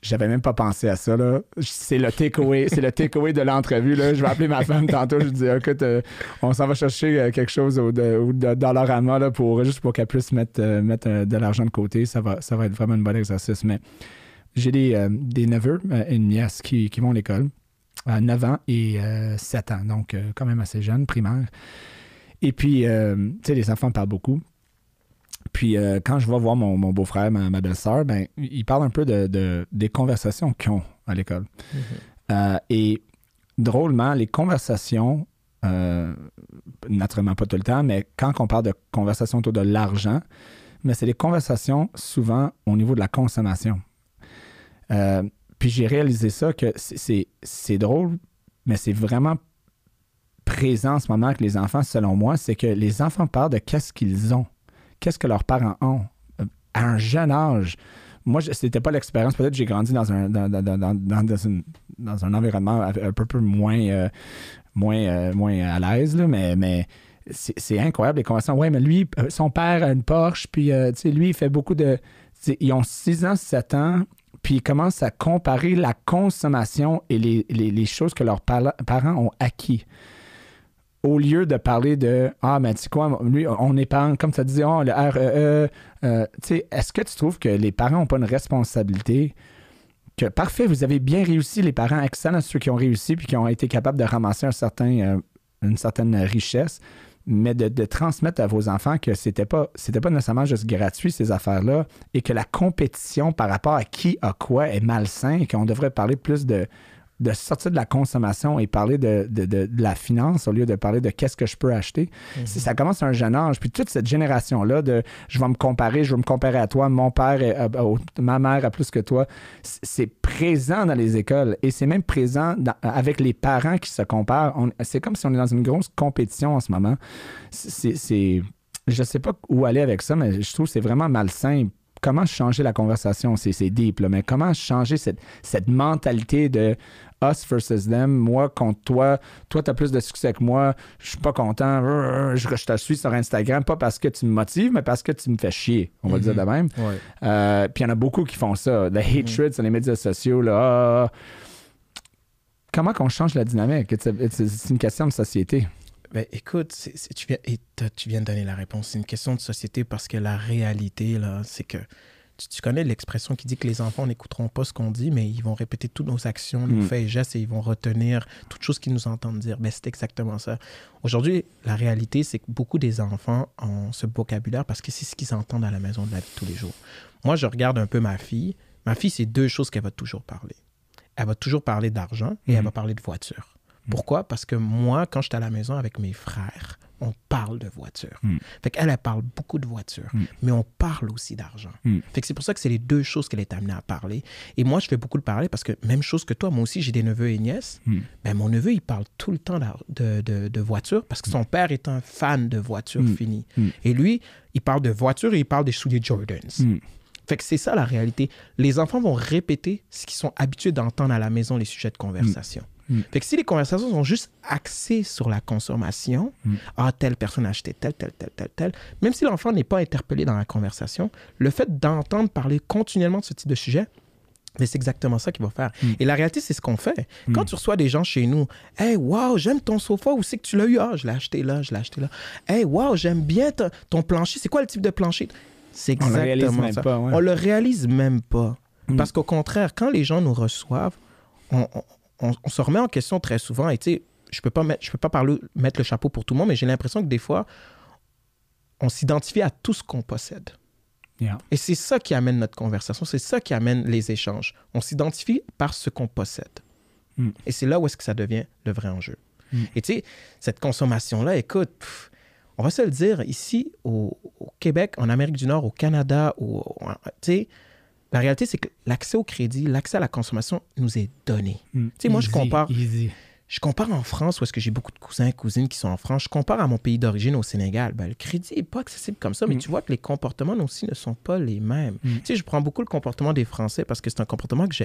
j'avais même pas pensé à ça. Là. C'est le takeaway, c'est le takeaway de l'entrevue. Là. Je vais appeler ma femme tantôt. Je dis écoute, euh, on s'en va chercher euh, quelque chose au, de, dans leur amas là, pour, juste pour qu'elle puisse mettre, euh, mettre de l'argent de côté. Ça va, ça va être vraiment un bon exercice. Mais j'ai des, des neveux et une nièce qui, qui vont à l'école à 9 ans et euh, 7 ans. Donc, quand même assez jeunes, primaire. Et puis, tu sais, les enfants parlent beaucoup. Puis euh, quand je vais voir mon, mon beau-frère, ma, ma belle-sœur, ben, ils parlent un peu de, de- des conversations qu'ils ont à l'école. Euh, et drôlement, les conversations, euh, naturellement pas tout le temps, mais quand on parle de conversations autour de l'argent, mais c'est des conversations souvent au niveau de la consommation. Puis j'ai réalisé ça que c'est drôle, mais c'est vraiment présent en ce moment avec les enfants, selon moi, c'est que les enfants parlent de qu'est-ce qu'ils ont, qu'est-ce que leurs parents ont euh, à un jeune âge? Moi, c'était pas l'expérience. Peut-être que j'ai grandi dans un, dans, dans- dans- dans- dans- un environnement un peu, peu moins, euh, moins, euh, moins à l'aise, mais, mais c'est incroyable les conversations. Ouais, mais lui, son père a une Porsche, puis lui, il fait beaucoup de. Ils ont 6 ans, 7 ans, puis ils commencent à comparer la consommation et les, les- choses que leurs par- parents ont acquis. Au lieu de parler de Ah, mais tu sais quoi, lui, on épargne, comme tu dit, oh, le REE. euh, tu sais, est-ce que tu trouves que les parents n'ont pas une responsabilité? Que parfait, vous avez bien réussi, les parents excellents, ceux qui ont réussi puis qui ont été capables de ramasser euh, une certaine richesse, mais de, transmettre à vos enfants que c'était pas pas nécessairement juste gratuit ces affaires-là et que la compétition par rapport à qui a quoi est malsain et qu'on devrait parler plus de de sortir de la consommation et parler de, de- de- de la finance au lieu de parler de qu'est-ce que je peux acheter. Si ça commence à un jeune âge, puis toute cette génération-là de je vais me comparer, je vais me comparer à toi, mon père, est- ma mère a plus que toi, c'est présent dans les écoles et c'est même présent dans- avec les parents qui se comparent. C'est comme si on est dans une grosse compétition en ce moment. C'est- je sais pas où aller avec ça, mais je trouve que c'est vraiment malsain. Comment changer la conversation? C'est, deep, là, mais comment changer cette, cette mentalité de us versus them, moi contre toi, toi tu as plus de succès que moi, je suis pas content, je, je te suis sur Instagram, pas parce que tu me motives, mais parce que tu me fais chier, on va dire de même. Ouais. Euh, puis il y en a beaucoup qui font ça. The hatred sur les médias sociaux, là. ah, ah. Comment qu'on change la dynamique? C'est une question de société. Ben, écoute, tu, viens, et t'as- tu viens de donner la réponse. C'est une question de société parce que la réalité, là, c'est que Tu, connais l'expression qui dit que les enfants n'écouteront pas ce qu'on dit, mais ils vont répéter toutes nos actions, nos mm. faits et gestes, et ils vont retenir toutes choses qu'ils nous entendent dire. Ben, c'est exactement ça. Aujourd'hui, la réalité, c'est que beaucoup des enfants ont ce vocabulaire parce que c'est ce qu'ils entendent à la maison de la vie tous les jours. Moi, je regarde un peu ma fille. Ma fille, c'est deux choses qu'elle va toujours parler. Elle va toujours parler d'argent et elle mm. va parler de voiture. Mm. Pourquoi? Parce que moi, quand j'étais à la maison avec mes frères, on parle de voiture. Mm. Fait qu'elle, elle parle beaucoup de voiture, mm. mais on parle aussi d'argent. Mm. Fait que c'est pour ça que c'est les deux choses qu'elle est amenée à parler. Et moi, je fais beaucoup de parler parce que même chose que toi, moi aussi, j'ai des neveux et nièces. Ben, mon neveu, il parle tout le temps de, de, de, voiture parce que son père est un fan de voiture finie. Et lui, il parle de voiture et il parle des souliers Jordans. Fait que c'est ça la réalité. Les enfants vont répéter ce qu'ils sont habitués d'entendre à la maison, les sujets de conversation. Mm. Fait que si les conversations sont juste axées sur la consommation, mm. ah, telle personne a acheté tel, tel, tel, tel, tel, même si l'enfant n'est pas interpellé dans la conversation, le fait d'entendre parler continuellement de ce type de sujet, mais c'est exactement ça qu'il va faire. Mm. Et la réalité, c'est ce qu'on fait. Quand tu reçois des gens chez nous, Hey, wow, j'aime ton sofa, où c'est que tu l'as eu? Ah, je l'ai acheté là, je l'ai acheté là. Hey, wow, j'aime bien ton plancher. C'est quoi le type de plancher? C'est exactement ça. Pas, On le réalise même pas. Parce qu'au contraire, quand les gens nous reçoivent, on, on, se remet en question très souvent. Et tu sais, je peux pas mettre, je peux pas parler, mettre le chapeau pour tout le monde, mais j'ai l'impression que des fois, on s'identifie à tout ce qu'on possède. Et c'est ça qui amène notre conversation, c'est ça qui amène les échanges. On s'identifie par ce qu'on possède. Mm. Et c'est là où est-ce que ça devient le vrai enjeu. Mm. Et tu sais, cette consommation-là, écoute, on va se le dire, ici au, Québec, en Amérique du Nord, au Canada, tu sais, la réalité, c'est que l'accès au crédit, l'accès à la consommation nous est donné. Hmm. Tu sais, moi, je compare. Je compare en France, où est-ce que j'ai beaucoup de cousins et cousines qui sont en France. Je compare à mon pays d'origine, au Sénégal. Ben, le crédit n'est pas accessible comme ça, mais hmm. tu vois que les comportements aussi ne sont pas les mêmes. Hmm. Tu sais, je prends beaucoup le comportement des Français parce que c'est un comportement que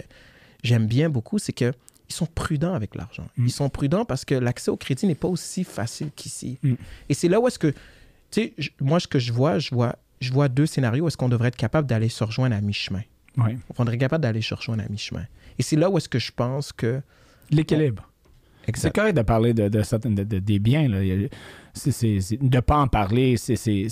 j'aime bien beaucoup. C'est qu'ils sont prudents avec l'argent. Ils sont prudents parce que l'accès au crédit n'est pas aussi facile qu'ici. Et c'est là où est-ce que, tu sais, moi, ce que je vois, je vois, je vois deux scénarios où est-ce qu'on devrait être capable d'aller se rejoindre à mi-chemin. On faudrait capable d'aller chercher un mi-chemin. Et c'est là où est-ce que je pense que... L'équilibre. C'est correct de parler de, de, des biens. Là. de ne pas en parler, c'est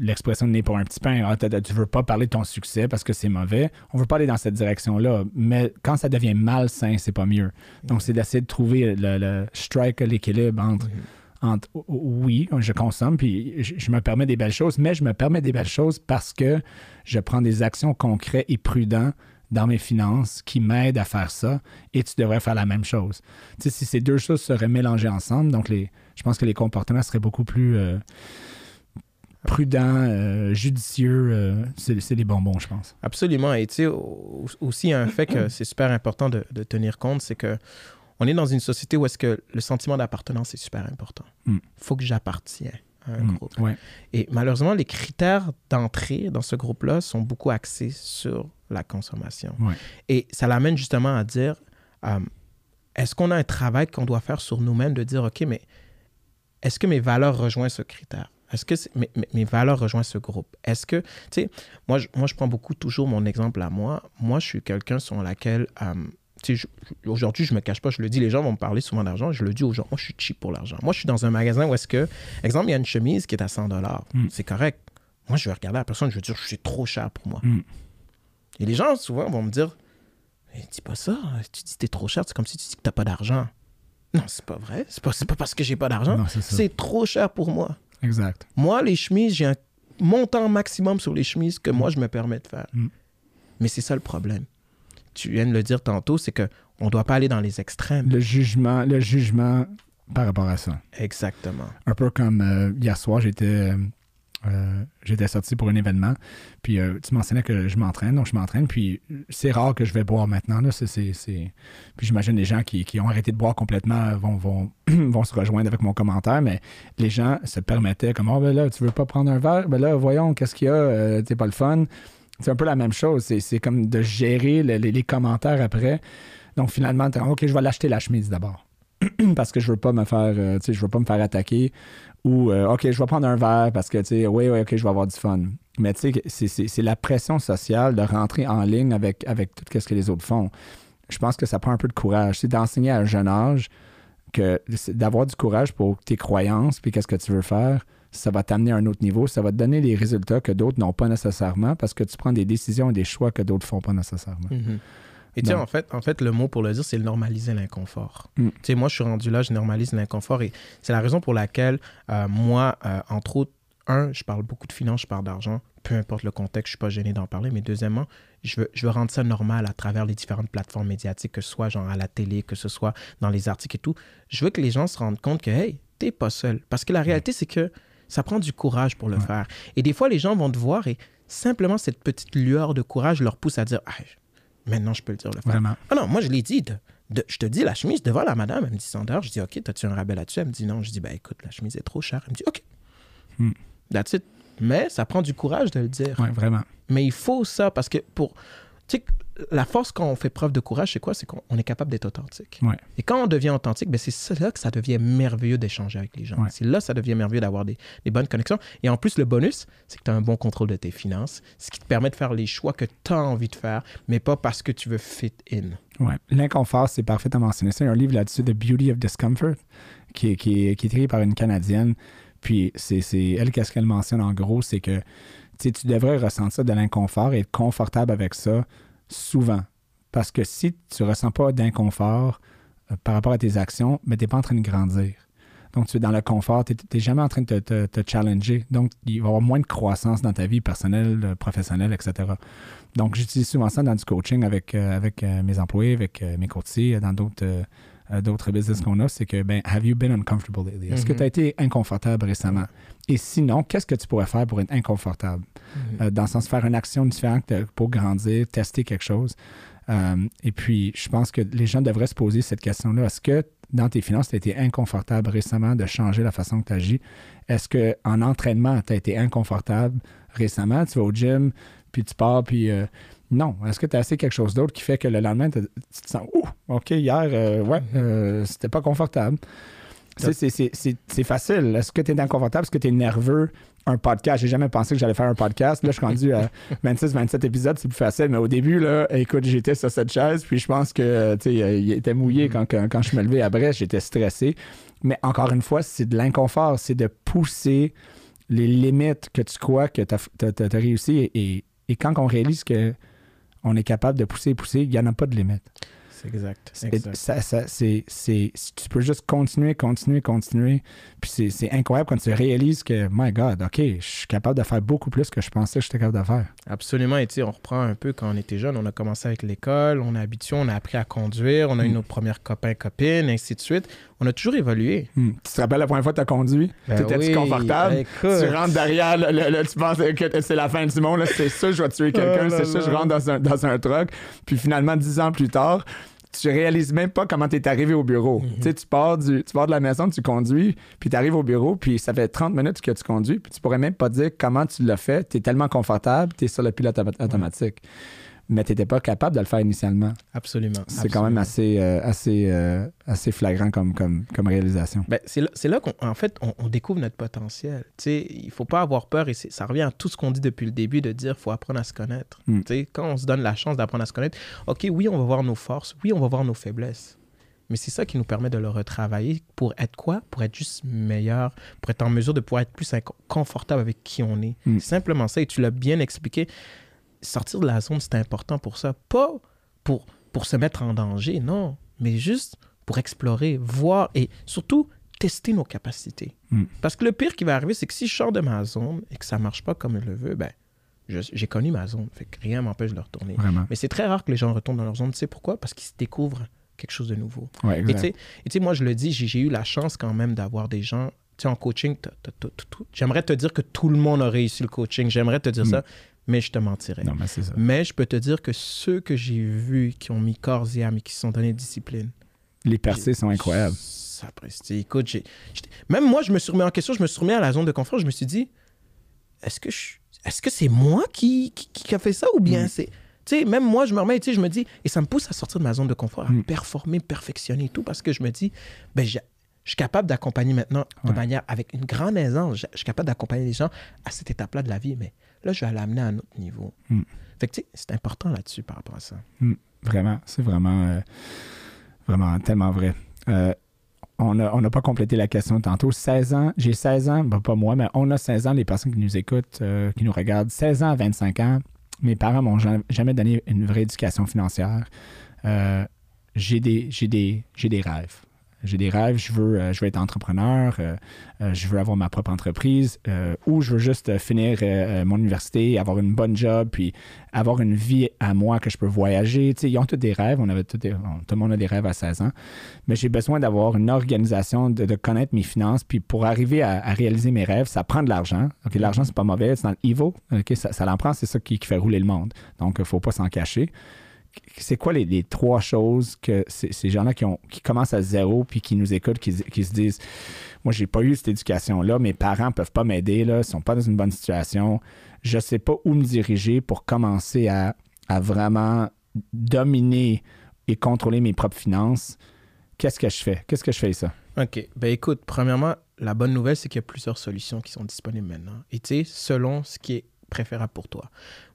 l'expression de nez pour un petit pain. Ah, tu ne veux pas parler de ton succès parce que c'est mauvais. On ne veut pas aller dans cette direction-là. Mais quand ça devient malsain, c'est pas mieux. Donc, c'est d'essayer de trouver le, strike, l'équilibre entre oui, je consomme, puis je, me permets des belles choses, mais je me permets des belles choses parce que je prends des actions concrètes et prudentes dans mes finances qui m'aident à faire ça, et tu devrais faire la même chose. Tu sais, si ces deux choses seraient mélangées ensemble, donc les, je pense que les comportements seraient beaucoup plus euh, prudents, euh, judicieux, euh, c'est des bonbons, je pense. Absolument. Et tu sais, aussi un fait que c'est super important de, de tenir compte, c'est que on est dans une société où est-ce que le sentiment d'appartenance est super important. Il hmm. faut que j'appartiens à un hmm. groupe. Et malheureusement, les critères d'entrée dans ce groupe-là sont beaucoup axés sur la consommation. Et ça l'amène justement à dire, euh, est-ce qu'on a un travail qu'on doit faire sur nous-mêmes de dire, OK, mais est-ce que mes valeurs rejoignent ce critère? Est-ce que mes, valeurs rejoignent ce groupe? Est-ce que, tu sais, moi, je, moi, je prends beaucoup toujours mon exemple à moi. Moi, je suis quelqu'un sur lequel euh, aujourd'hui, je me cache pas, je le dis, les gens vont me parler souvent d'argent, je le dis aux gens, moi, je suis cheap pour l'argent. Moi, je suis dans un magasin où est-ce que, exemple, il y a une chemise qui est à 100 dollars. Hmm. C'est correct. Moi, je vais regarder la personne, je vais dire, c'est trop cher pour moi. Hmm. Et les gens, souvent, vont me dire, dis pas ça, tu dis que t'es trop cher, c'est comme si tu dis que t'as pas d'argent. Non, c'est pas vrai. C'est pas, pas parce que j'ai pas d'argent. C'est trop cher pour moi. Exact. Moi, les chemises, j'ai un montant maximum sur les chemises que moi, je me permets de faire. Mais c'est ça le problème tu viens de le dire tantôt, c'est qu'on ne doit pas aller dans les extrêmes. Le jugement, le jugement par rapport à ça. Exactement. Un peu comme euh, hier soir, j'étais euh, j'étais sorti pour un événement, puis euh, tu mentionnais que je m'entraîne, donc je m'entraîne, puis c'est rare que je vais boire maintenant. Là, c'est, Puis j'imagine les gens qui, ont arrêté de boire complètement vont, vont, vont se rejoindre avec mon commentaire, mais les gens se permettaient comme Oh, ben là, tu veux pas prendre un verre? Ben là, voyons, qu'est-ce qu'il y a? t'es pas le fun. C'est un peu la même chose. C'est comme de gérer les, commentaires après. Donc finalement, OK, je vais l'acheter la chemise d'abord. parce que je veux pas me faire, euh, je veux pas me faire attaquer. Ou euh, OK, je vais prendre un verre parce que, tu sais, oui, oui, OK, je vais avoir du fun. Mais tu sais, c'est la pression sociale de rentrer en ligne avec, avec tout ce que les autres font. Je pense que ça prend un peu de courage. C'est d'enseigner à un jeune âge que d'avoir du courage pour tes croyances, puis qu'est-ce que tu veux faire, ça va t'amener à un autre niveau, ça va te donner les résultats que d'autres n'ont pas nécessairement parce que tu prends des décisions et des choix que d'autres font pas nécessairement. Mhm. Et tu sais, en fait, en fait, le mot pour le dire, c'est normaliser l'inconfort. Mm. Tu sais, moi, je suis rendu là, je normalise l'inconfort et c'est la raison pour laquelle, euh, moi, euh, entre autres, un, je parle beaucoup de finances, je parle d'argent, peu importe le contexte, je suis pas gêné d'en parler, mais deuxièmement, je veux, je veux rendre ça normal à travers les différentes plateformes médiatiques, que ce soit genre à la télé, que ce soit dans les articles et tout. Je veux que les gens se rendent compte que, hey, t'es pas seul. Parce que la réalité, c'est que ça prend du courage pour le faire. Et des fois, les gens vont te voir et simplement cette petite lueur de courage leur pousse à dire, ah, maintenant je peux le dire, le faire. Vraiment. Ah non, moi je l'ai dit. de- de- je te dis la chemise devant la madame. Elle me dit 100 dollars. Je dis OK, t'as-tu un rabais là-dessus? Elle me dit non. Je dis ben écoute, la chemise est trop chère. Elle me dit OK. Hmm. That's it. Mais ça prend du courage de le dire. Ouais, vraiment. Mais il faut ça parce que pour. Tu sais, la force quand on fait preuve de courage, c'est quoi? C'est qu'on on est capable d'être authentique. Ouais. Et quand on devient authentique, ben c'est ça- là que ça devient merveilleux d'échanger avec les gens. Ouais. C'est là que ça devient merveilleux d'avoir des, des bonnes connexions. Et en plus, le bonus, c'est que tu as un bon contrôle de tes finances, ce qui te permet de faire les choix que tu as envie de faire, mais pas parce que tu veux fit in. Ouais. L'inconfort, c'est parfait à mentionner. C'est un livre là-dessus, The Beauty of Discomfort, qui est, qui est, qui est écrit par une Canadienne. Puis, c'est elle, qu'est-ce qu'elle mentionne en gros, c'est que tu devrais ressentir de l'inconfort et être confortable avec ça souvent. Parce que si tu ne ressens pas d'inconfort euh, par rapport à tes actions, mais tu n'es pas en train de grandir. Donc, tu es dans le confort, tu n'es jamais en train de te, challenger. Donc, il va y avoir moins de croissance dans ta vie personnelle, euh, professionnelle, etc. Donc, j'utilise souvent ça dans du coaching avec, euh, mes employés, avec mes courtiers, dans d'autres d'autres business qu'on a. C'est que, ben, have you been uncomfortable lately? Est-ce que Mhm. tu as été inconfortable récemment? Et sinon, qu'est-ce que tu pourrais faire pour être inconfortable? Euh, dans le sens de faire une action différente pour grandir, tester quelque chose. Euh, et puis, je pense que les gens devraient se poser cette question-là. Est-ce que dans tes finances, tu as été inconfortable récemment de changer la façon que tu agis? Est-ce qu'en entraînement, tu as été inconfortable récemment? Tu vas au gym, puis tu pars, puis euh, non. Est-ce que tu as assez quelque chose d'autre qui fait que le lendemain, tu te sens, ouh, OK, hier, euh, ouais, euh, c'était pas confortable. Tu sais, c'est- facile. Est-ce que tu es inconfortable? Est-ce que tu es nerveux? Un podcast, j'ai jamais pensé que j'allais faire un podcast. Là, je suis rendu à 26, 27 épisodes, c'est plus facile. Mais au début, là, écoute, j'étais sur cette chaise, puis je pense que, tu sais, euh, il était mouillé quand, quand, quand je me levais à Brest, j'étais stressé. Mais encore une fois, c'est de l'inconfort, c'est de pousser les limites que tu crois que tu as, réussi. Et quand on réalise que on est capable de pousser et pousser, il n'y en a pas de limite. C'est exact. C'est- exact. ça- ça- c'est- c'est- tu peux juste continuer, continuer, continuer. Puis c'est- c'est incroyable quand tu réalises que, my God, OK, je suis capable de faire beaucoup plus que je pensais que j'étais capable de faire. Absolument. Et tu sais, on reprend un peu quand on était jeune. On a commencé avec l'école, on a habitué, on a appris à conduire, on a eu Mm. nos premières copains, copines, ainsi de suite. On a toujours évolué. Hmm. Tu te rappelles la première fois que tu as conduit? Ben T'étais-tu oui, confortable? écoute. Tu rentres derrière, le- le- le- tu penses que c'est la fin du monde, c'est ça, je vais tuer quelqu'un, Oh c'est ça, je rentre dans un, dans un truck. Puis finalement, dix ans plus tard, tu réalises même pas comment tu es arrivé au bureau. Mhm. Tu sais, tu pars, du, tu pars de la maison, tu conduis, puis tu arrives au bureau, puis ça fait 30 minutes que tu conduis, puis tu pourrais même pas dire comment tu l'as fait. Tu es tellement confortable, tu es sur le pilote auto- automatique. Mais tu n'étais pas capable de le faire initialement. Absolument. C'est quand même assez, euh, assez, euh, assez flagrant comme, comme, comme réalisation. Ben, c'est là, là qu'en fait, on, on découvre notre potentiel. Tu sais, il faut pas avoir peur et ça revient à tout ce qu'on dit depuis le début de dire faut apprendre à se connaître. Mm. Quand on se donne la chance d'apprendre à se connaître, OK, oui, on va voir nos forces, oui, on va voir nos faiblesses. Mais c'est ça qui nous permet de le retravailler pour être quoi? Pour être juste meilleur, pour être en mesure de pouvoir être plus confortable avec qui on est. Mm. C'est simplement ça et tu l'as bien expliqué. Sortir de la zone, c'est important pour ça. Pas pour, pour se mettre en danger, non, mais juste pour explorer, voir et surtout tester nos capacités. Mm. Parce que le pire qui va arriver, c'est que si je sors de ma zone et que ça marche pas comme je le veux, ben, j'ai connu ma zone. Fait que rien m'empêche de retourner. Vraiment. Mais c'est très rare que les gens retournent dans leur zone. Tu sais pourquoi? Parce qu'ils se découvrent quelque chose de nouveau. Ouais, Et tu sais, moi, je le dis, j'ai eu la chance quand même d'avoir des gens. Tu sais, en coaching, j'aimerais te dire que tout le monde a réussi le coaching. J'aimerais te dire Mm. ça, mais je te mentirais. Non, mais ça. Mais je peux te dire que ceux que j'ai vus qui ont mis corps et âme et qui se sont donnés discipline, Les percées sont incroyables. ça. Écoute, même moi, je me suis remis en question, je me suis remis à la zone de confort, je me suis dit, est-ce que je- est-ce que c'est moi qui, qui, qui a fait ça ou bien Mm. c'est. Tu sais, même moi, je me remets, tu sais, je me dis, et ça me pousse à sortir de ma zone de confort, à Mm. performer, perfectionner et tout, parce que je me dis, ben, je suis capable d'accompagner maintenant de Ouais. manière, avec une grande aisance, je je suis capable d'accompagner les gens à cette étape-là de la vie, mais là, je vais l'amener à un autre niveau. Mm. Fait que, tu sais, c'est important là-dessus par rapport à ça. Vraiment, c'est vraiment, euh, vraiment tellement vrai. Euh, on n'a pas complété la question tantôt. 16 ans, j'ai 16 ans, ben, pas moi, mais on a 16 ans, les personnes qui nous écoutent, euh, qui nous regardent, 16 ans à 25 ans. Mes parents m'ont jamais donné une vraie éducation financière. J'ai des, des, des rêves. J'ai des rêves, je veux, euh, je veux être entrepreneur, euh, euh, je veux avoir ma propre entreprise, ou je veux juste finir mon université, avoir une bonne job, puis avoir une vie à moi que je peux voyager. ils ont tous des rêves, on avait tout, tout le monde a des rêves à 16 ans, mais j'ai besoin d'avoir une organisation, de, connaître mes finances, puis pour arriver à, réaliser mes rêves, ça prend de l'argent. Ok, l'argent, c'est pas mauvais, c'est dans le evil, ça, ça l'en prend, c'est ça qui, qui, fait rouler le monde. Donc, il ne faut pas s'en cacher c'est quoi les, trois choses que ces gens-là qui, commencent à zéro puis qui nous écoutent, qui, se disent Moi, j'ai pas eu cette éducation-là, mes parents peuvent pas m'aider, là, ils sont pas dans une bonne situation, je sais pas où me diriger pour commencer à, vraiment dominer et contrôler mes propres finances. Qu'est-ce que je fais? Qu'est-ce que je fais ça? OK. Ben écoute, premièrement, la bonne nouvelle, c'est qu'il y a plusieurs solutions qui sont disponibles maintenant. Et tu sais, selon ce qui est préférable pour toi.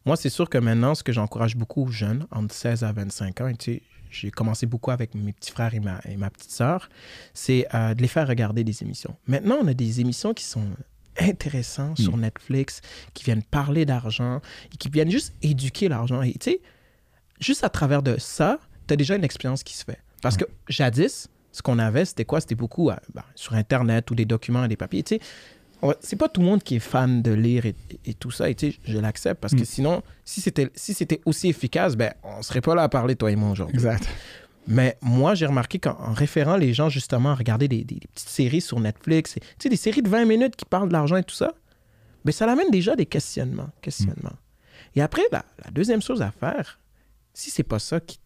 Moi, c'est sûr que maintenant, ce que j'encourage beaucoup aux jeunes, entre 16 à 25 ans, tu sais, j'ai commencé beaucoup avec mes petits frères et ma, et ma petite sœur, c'est euh, de les faire regarder des émissions. Maintenant, on a des émissions qui sont intéressantes sur mm. Netflix, qui viennent parler d'argent et qui viennent juste éduquer l'argent. Et tu sais, juste à travers de ça, tu as déjà une expérience qui se fait. Parce que jadis, ce qu'on avait, c'était quoi? C'était beaucoup euh, ben, sur Internet ou des documents et des papiers. Tu sais, c'est pas tout le monde qui est fan de lire et, tout ça. Et je l'accepte parce que mm. sinon, si c'était si c'était aussi efficace, ben on serait pas là à parler toi et moi aujourd'hui. Exact. Mais moi, j'ai remarqué qu'en référant les gens justement à regarder des, petites séries sur Netflix, tu sais, des séries de 20 minutes qui parlent de l'argent et tout ça, ben ça amène déjà des questionnements. questionnements. Mm. Et après, la, deuxième chose à faire, si c'est pas ça qui,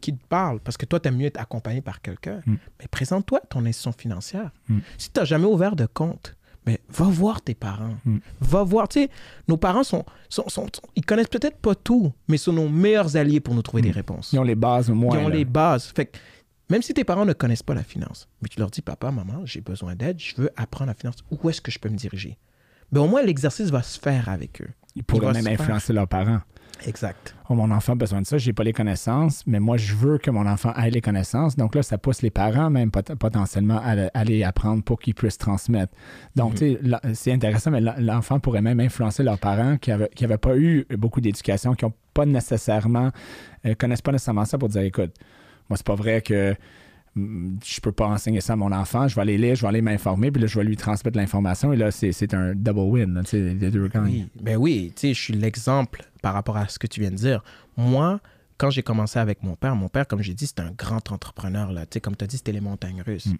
qui, te parle, parce que toi, tu aimes mieux être accompagné par quelqu'un, mm. mais présente-toi ton institution financière. Si tu n'as jamais ouvert de compte, mais va voir tes parents. Hmm. Va voir, tu sais, nos parents sont, sont, sont, ils connaissent peut-être pas tout, mais sont nos meilleurs alliés pour nous trouver des hmm. réponses. Ils ont les bases au moins. Ils ont les bases. Fait que, même si tes parents ne connaissent pas la finance, mais tu leur dis, papa, maman, j'ai besoin d'aide, je veux apprendre la finance, où est-ce que je peux me diriger? Mais ben, au moins, l'exercice va se faire avec eux. Ils pourraient même influencer leurs parents. Exact. Oh, mon enfant a besoin de ça, j'ai pas les connaissances, mais moi, je veux que mon enfant ait les connaissances. Donc là, ça pousse les parents même potentiellement à aller apprendre pour qu'ils puissent transmettre. Donc, tu sais, c'est intéressant, mais l'enfant pourrait même influencer leurs parents qui n'avaient pas eu beaucoup d'éducation, qui ont pas nécessairement, euh, connaissent pas nécessairement ça pour dire, écoute, moi, c'est pas vrai que je peux pas enseigner ça à mon enfant, je vais aller lire, je vais aller m'informer, puis là, je vais lui transmettre l'information, et là, c'est un double win, tu sais, les deux Oui, ben oui, tu sais, je suis l'exemple par rapport à ce que tu viens de dire. Moi, quand j'ai commencé avec mon père, mon père, comme j'ai dit, c'était un grand entrepreneur, là, tu sais, comme tu as dit, c'était les montagnes russes. Mm.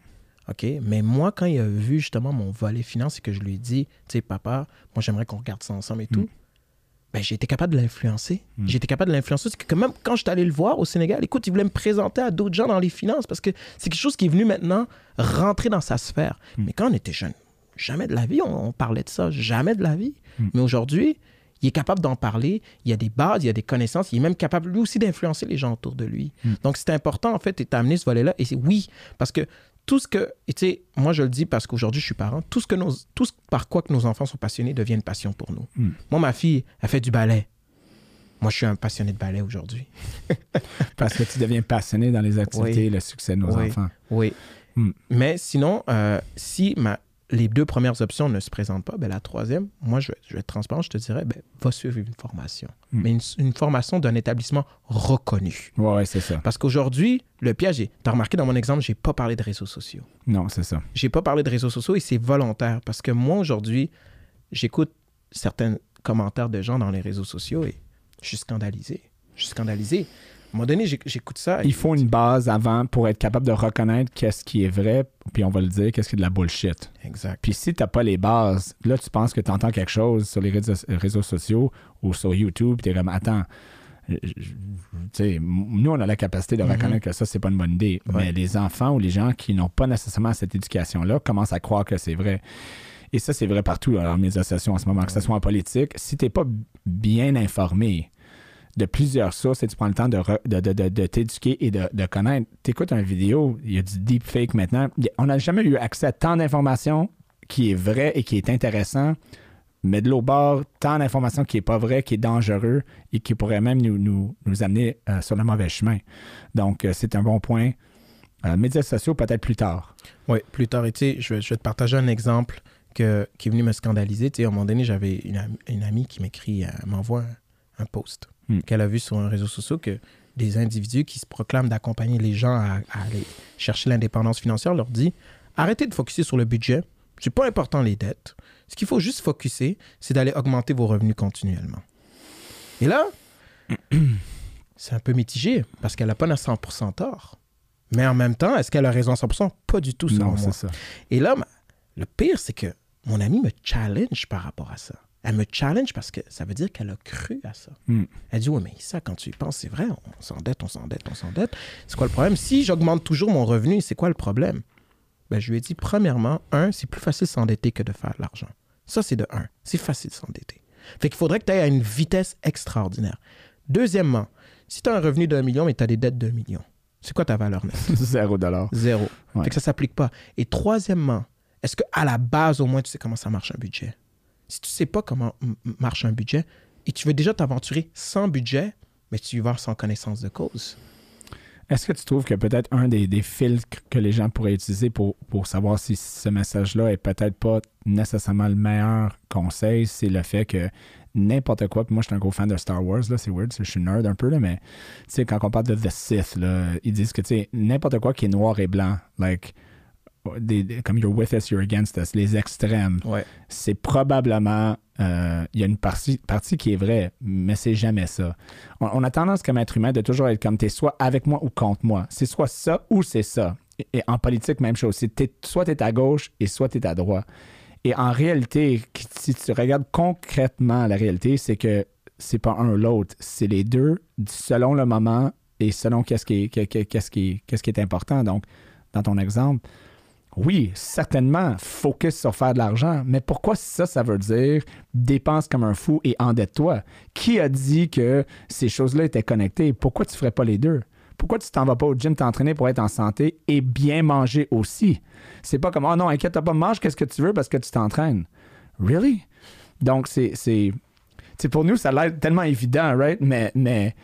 OK? Mais moi, quand il a vu justement mon volet finance et que je lui ai dit, tu sais, papa, moi, j'aimerais qu'on regarde ça ensemble et tout, mm ben, j'ai été capable de l'influencer. Hmm. J'ai été capable de l'influencer. C'est que même quand je suis allé le voir au Sénégal, écoute, il voulait me présenter à d'autres gens dans les finances parce que c'est quelque chose qui est venu maintenant rentrer dans sa sphère. Hmm. Mais quand on était jeune, jamais de la vie, on, parlait de ça, jamais de la vie. Hmm. Mais aujourd'hui, il est capable d'en parler, il y a des bases, il y a des connaissances, il est même capable lui aussi d'influencer les gens autour de lui. Donc c'est important en fait, et amené ce volet-là. Et c'est oui, parce que tout ce que, tu sais, moi je le dis parce qu'aujourd'hui je suis parent, tout ce, que nos, tout par quoi que nos enfants sont passionnés devient une passion pour nous. Hmm. Moi, ma fille, elle fait du ballet. Moi, je suis un passionné de ballet aujourd'hui. parce que tu deviens passionné dans les activités et le succès de nos enfants. Oui. Hmm. Mais sinon, euh, si ma, les deux premières options ne se présentent pas, ben la troisième, moi, je, vais être transparent, je te dirais, ben, va suivre une formation. Hmm. Mais une, formation d'un établissement reconnu. Oui, c'est ça. Parce qu'aujourd'hui, le piège, tu as remarqué dans mon exemple, j'ai pas parlé de réseaux sociaux. Non, c'est ça. J'ai pas parlé de réseaux sociaux et c'est volontaire parce que moi, aujourd'hui, j'écoute certains commentaires de gens dans les réseaux sociaux et je suis scandalisé. Je suis scandalisé. À un moment donné, j'écoute ça. Il faut une base avant pour être capable de reconnaître qu'est-ce qui est vrai, puis on va le dire, qu'est-ce qui est de la bullshit. Exact. Puis si tu n'as pas les bases, là, tu penses que tu entends quelque chose sur les réseaux, sociaux ou sur YouTube, tu es comme, attends, nous, on a la capacité de mm-hmm. reconnaître que ça, c'est pas une bonne idée. Mais les enfants ou les gens qui n'ont pas nécessairement cette éducation-là commencent à croire que c'est vrai. Et ça, c'est vrai partout dans mes associations en ce moment, que ce soit en politique. Si tu n'es pas bien informé, de plusieurs sources et tu prends le temps de, de, t'éduquer et de, connaître. Tu écoutes une vidéo, il y a du deepfake maintenant. On n'a jamais eu accès à tant d'informations qui est vrai et qui est intéressant, mais de l'autre bord, tant d'informations qui n'est pas vrai, qui est dangereux et qui pourrait même nous, nous, amener euh, sur le mauvais chemin. Donc, euh, c'est un bon point. Euh, médias sociaux, peut-être plus tard. Oui, plus tard. Et tu sais, je, vais- je vais te partager un exemple que, qui est venu me scandaliser. Tu à un moment donné, j'avais une, une amie qui m'écrit, elle m'envoie un, un post Hmm. qu'elle a vu sur un réseau social que des individus qui se proclament d'accompagner les gens à, à aller chercher l'indépendance financière leur dit arrêtez de focuser sur le budget. C'est pas important les dettes. Ce qu'il faut juste focuser, c'est d'aller augmenter vos revenus continuellement. Et là, c'est un peu mitigé parce qu'elle n'a pas 100% tort. Mais en même temps, est-ce qu'elle a raison à 100% Pas du tout, selon Non, moi. ça. Et là, le pire, c'est que mon amie me challenge par rapport à ça. Elle me challenge parce que ça veut dire qu'elle a cru à ça. Hmm. Elle dit, oui, mais ça, quand tu y penses, c'est vrai, on s'endette, on s'endette, on s'endette. C'est quoi le problème? Si j'augmente toujours mon revenu, c'est quoi le problème? Ben, je lui ai dit, premièrement, un, c'est plus facile de s'endetter que de faire de l'argent. Ça, c'est de un. C'est facile de s'endetter. Fait qu'il faudrait que tu ailles à une vitesse extraordinaire. Deuxièmement, si tu as un revenu d'un million, mais tu as des dettes d'un million, c'est quoi ta valeur nette? Zéro dollar. Zéro. Ouais. Fait que ça s'applique pas. Et troisièmement, est-ce qu'à la base, au moins, tu sais comment ça marche un budget? Si tu sais pas comment marche un budget et tu veux déjà t'aventurer sans budget, mais tu y vas sans connaissance de cause. Est-ce que tu trouves que peut-être un des, filtres que les gens pourraient utiliser pour, pour savoir si ce message-là est peut-être pas nécessairement le meilleur conseil, c'est le fait que n'importe quoi, puis moi je suis un gros fan de Star Wars, là, c'est weird, je suis nerd un peu, là, mais tu sais, quand on parle de The Sith, ils disent que tu sais, n'importe quoi qui est noir et blanc, like, des- des- comme you're with us, you're against us, les extrêmes, Ouais. c'est probablement. euh, Il y a une partie, partie qui est vraie, mais c'est jamais ça. On, on a tendance comme être humain de toujours être comme t'es soit avec moi ou contre moi. C'est soit ça ou c'est ça. Et, et en politique, même chose. C'est t'es- soit t'es à gauche et soit t'es à droite. Et en réalité, si tu regardes concrètement la réalité, c'est que c'est pas un ou l'autre. C'est les deux selon le moment et selon qu'est-ce qui est, qu'est- qu'est- qu'est-ce qui est- qu'est-ce qui est important. Donc, dans ton exemple, oui, certainement, focus sur faire de l'argent, mais pourquoi ça, ça veut dire dépense comme un fou et endette-toi? Qui a dit que ces choses-là étaient connectées? Pourquoi tu ne ferais pas les deux? Pourquoi tu t'en vas pas au gym t'entraîner pour être en santé et bien manger aussi? C'est pas comme, oh non, inquiète pas, mange qu'est-ce que tu veux parce que tu t'entraînes. Really? Donc, c'est. c'est pour nous, ça a l'air tellement évident, right? Mais, mais,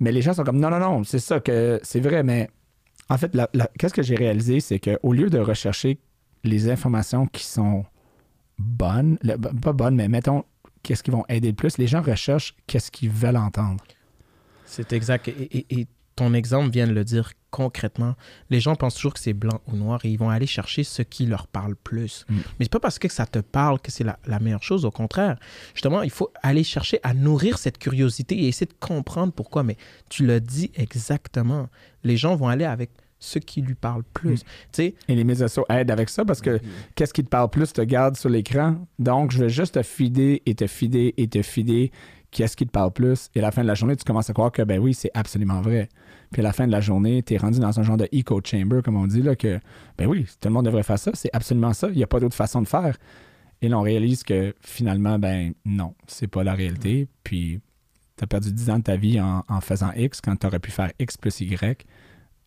mais les gens sont comme, non, non, non, c'est ça que c'est vrai, mais en fait, qu'est-ce que j'ai réalisé, c'est qu'au lieu de rechercher les informations qui sont bonnes, le- pas bonnes, mais mettons, qu'est-ce qui vont aider le plus, les gens recherchent qu'est-ce qu'ils veulent entendre. C'est exact. Ton exemple vient de le dire concrètement. Les gens pensent toujours que c'est blanc ou noir et ils vont aller chercher ce qui leur parle plus. Mm. Mais c'est pas parce que ça te parle que c'est la, la meilleure chose. Au contraire, justement, il faut aller chercher à nourrir cette curiosité et essayer de comprendre pourquoi. Mais tu l'as dit exactement. Les gens vont aller avec ce qui lui parle plus. Sais, Et les médias sociaux aident avec ça parce que qu'est-ce qui te parle plus te garde sur l'écran. Donc, je vais juste te fider et te fider et te fider qu'est-ce qui te parle plus? Et à la fin de la journée, tu commences à croire que, ben oui, c'est absolument vrai. Puis à la fin de la journée, tu es rendu dans un genre de echo chamber, comme on dit, là, que, ben oui, tout le monde devrait faire ça. C'est absolument ça. Il n'y a pas d'autre façon de faire. Et là, on réalise que finalement, ben non, c'est pas la réalité. Puis, tu as perdu 10 ans de ta vie en, faisant X quand tu aurais pu faire X plus Y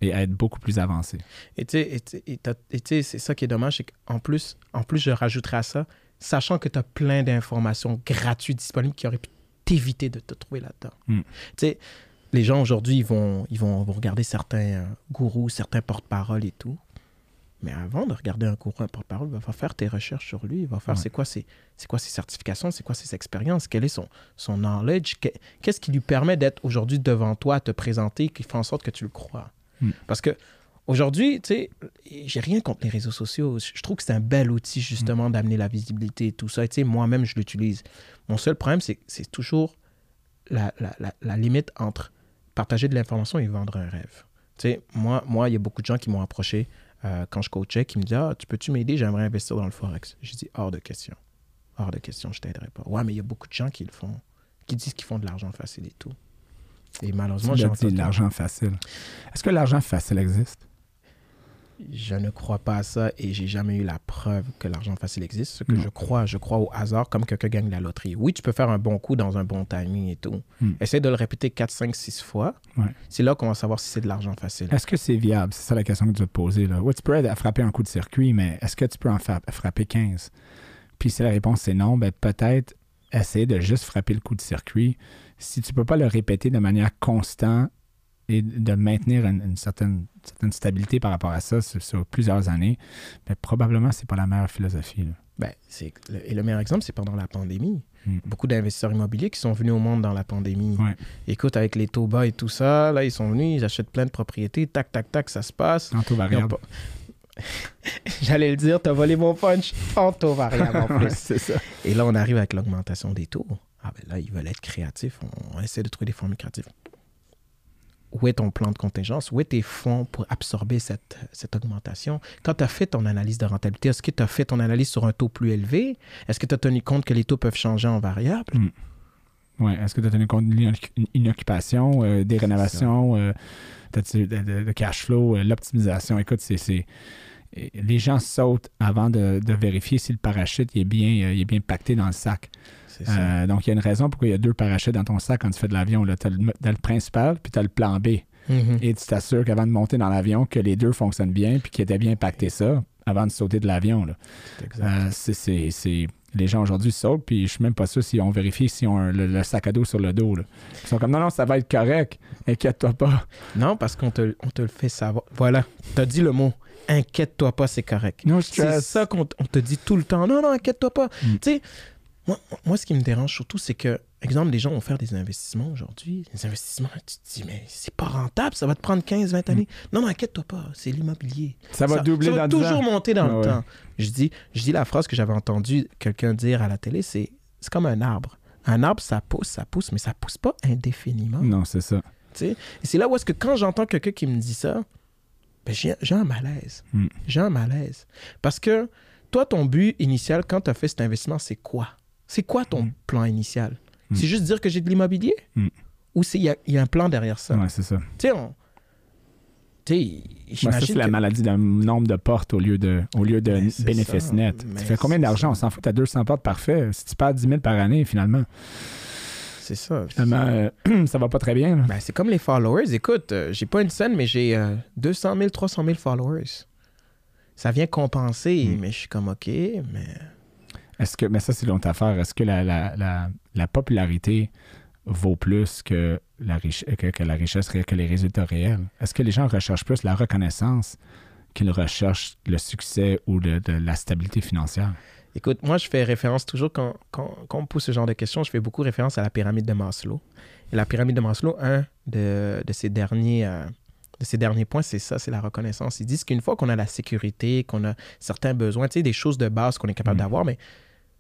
et être beaucoup plus avancé. Et tu sais, c'est ça qui est dommage, c'est qu'en plus, en plus, je rajouterai à ça, sachant que tu as plein d'informations gratuites disponibles qui auraient pu t'éviter de te trouver là-dedans. Mm. Tu sais, les gens aujourd'hui, ils vont, ils, vont, vont regarder certains euh, gourous, certains porte-paroles et tout. Mais avant de regarder un gourou, un porte-parole, il va faire tes recherches sur lui. Il va faire Ouais. c'est quoi, ses, c'est quoi ses certifications, c'est quoi ses expériences, quel est son, son knowledge, que- qu'est-ce qui lui permet d'être aujourd'hui devant toi, à te présenter, qui fait en sorte que tu le crois. Mm. Parce que aujourd'hui, tu sais, j'ai rien contre les réseaux sociaux. Je trouve que c'est un bel outil justement d'amener la visibilité et tout ça. Et tu sais, moi-même, je l'utilise. Mon seul problème, c'est c'est toujours la, la- la- la limite entre partager de l'information et vendre un rêve. Tu sais, moi, moi, il y a beaucoup de gens qui m'ont approché euh, quand je coachais, qui me disaient Ah, tu peux-tu m'aider? J'aimerais investir dans le Forex. J'ai dit Hors de question. Hors de question, je t'aiderai pas. Ouais, mais il y a beaucoup de gens qui le font, qui disent qu'ils font de l'argent facile et tout. Et malheureusement, j'ai entendu- l'argent facile. Est-ce que l'argent facile existe? Je ne crois pas à ça et j'ai jamais eu la preuve que l'argent facile existe. Ce que Non. je crois, je crois au hasard comme quelqu'un gagne la loterie. Oui, tu peux faire un bon coup dans un bon timing et tout. Hmm. Essaie de le répéter 4, 5, 6 fois. Ouais. C'est là qu'on va savoir si c'est de l'argent facile. Est-ce que c'est viable? C'est ça la question que tu vas te poser. Là. Ouais, tu peux être à frapper un coup de circuit, mais est-ce que tu peux en frapper 15? Puis si la réponse c'est non, ben peut-être essayer de juste frapper le coup de circuit. Si tu peux pas le répéter de manière constante et de maintenir une, une certaine, certaine stabilité par rapport à ça sur, sur plusieurs années, ben, probablement, c'est pas la meilleure philosophie. là. Ben, c'est, le- et le meilleur exemple, c'est pendant la pandémie. Mm. Beaucoup d'investisseurs immobiliers qui sont venus au monde dans la pandémie. Ouais. Écoute, avec les taux bas et tout ça, là, ils sont venus, ils achètent plein de propriétés, tac, tac, tac, ça se passe. En taux variable. pas- J'allais le dire, t'as volé mon punch en taux variable en plus. ça. Et là, on arrive avec l'augmentation des taux. Ah ben là, ils veulent être créatifs. On, on essaie de trouver des formules créatives. Où est ton plan de contingence? Où est tes fonds pour absorber cette, cette augmentation? Quand tu as fait ton analyse de rentabilité, est-ce que tu as fait ton analyse sur un taux plus élevé? Est-ce que tu as tenu compte que les taux peuvent changer en variable? Ouais. Est-ce que tu as tenu compte d'une occupation, euh, des rénovations, euh, de, cash flow, euh, l'optimisation? Écoute, c'est. Les gens sautent avant de, de vérifier si le parachute est, bien, il est bien pacté dans le sac. Ça. Euh, donc, il y a une raison pourquoi il y a deux parachutes dans ton sac quand tu fais de l'avion. Tu as, le principal, puis tu as le plan B. Mhm. Et tu t'assures qu'avant de monter dans l'avion, que les deux fonctionnent bien, puis qu'ils étaient bien pactés ça avant de sauter de l'avion. C'est. Euh, c'est- Les gens aujourd'hui sautent, puis je suis même pas sûr s'ils ont vérifié s'ils ont un- le, le sac à dos sur le dos. là. Ils sont comme non, non, ça va être correct, inquiète-toi pas. Non, parce qu'on te, on te le fait savoir. Voilà, tu as dit le mot. Inquiète-toi pas, c'est correct. No C'est ça qu'on on te dit tout le temps. Non, non, inquiète-toi pas. Mm. Tu sais, moi, moi, ce qui me dérange surtout, c'est que, exemple, les gens vont faire des investissements aujourd'hui. Des investissements, tu te dis, mais c'est pas rentable, ça va te prendre 15, 20 années. Non, non, inquiète-toi pas, c'est l'immobilier. Ça va doubler ça va dans 10 toujours monter dans Ah le ouais. temps. Je dis, je dis la phrase que j'avais entendu quelqu'un dire à la télé, c'est c'est comme un arbre. Un arbre, ça pousse, ça pousse, mais ça pousse pas indéfiniment. Non, c'est ça. Et c'est là où est-ce que quand j'entends quelqu'un qui me dit ça, ben, j'ai j'ai un malaise. Mm. J'ai un malaise. Parce que toi, ton but initial, quand tu as fait cet investissement, c'est quoi? C'est quoi ton Mm. plan initial? Mm. C'est juste dire que j'ai de l'immobilier? Mm. Ou il y a, il y a un plan derrière ça? Ouais, c'est ça. Tu sais, on... J'imagine c'est la que- maladie d'un nombre de portes au lieu de, au lieu de Mais nets. Mais Tu fais combien d'argent? On s'en fout, tu as 200 portes, parfait. Si tu perds 10 000 par année, finalement, C'est ça. finalement euh, ça va pas très bien. Ben, c'est comme les followers. Écoute, euh, j'ai pas une scène, mais j'ai euh, 200 000, 300 000 followers. Ça vient compenser, Mm. mais je suis comme, OK, mais... Est-ce que, mais ça, c'est l'autre affaire. Est-ce que la, la, la, la popularité vaut plus que la, riche- que, que la richesse, que les résultats réels? Est-ce que les gens recherchent plus la reconnaissance qu'ils recherchent le succès ou de la stabilité financière? Écoute, moi, je fais référence toujours, quand, quand, quand on me pose ce genre de questions, je fais beaucoup référence à la pyramide de Maslow. Et la pyramide de Maslow, un de, de, ses, derniers, euh, de ses derniers points, c'est ça, c'est la reconnaissance. Ils disent qu'une fois qu'on a la sécurité, qu'on a certains besoins, tu sais, des choses de base qu'on est capable Mm. d'avoir, mais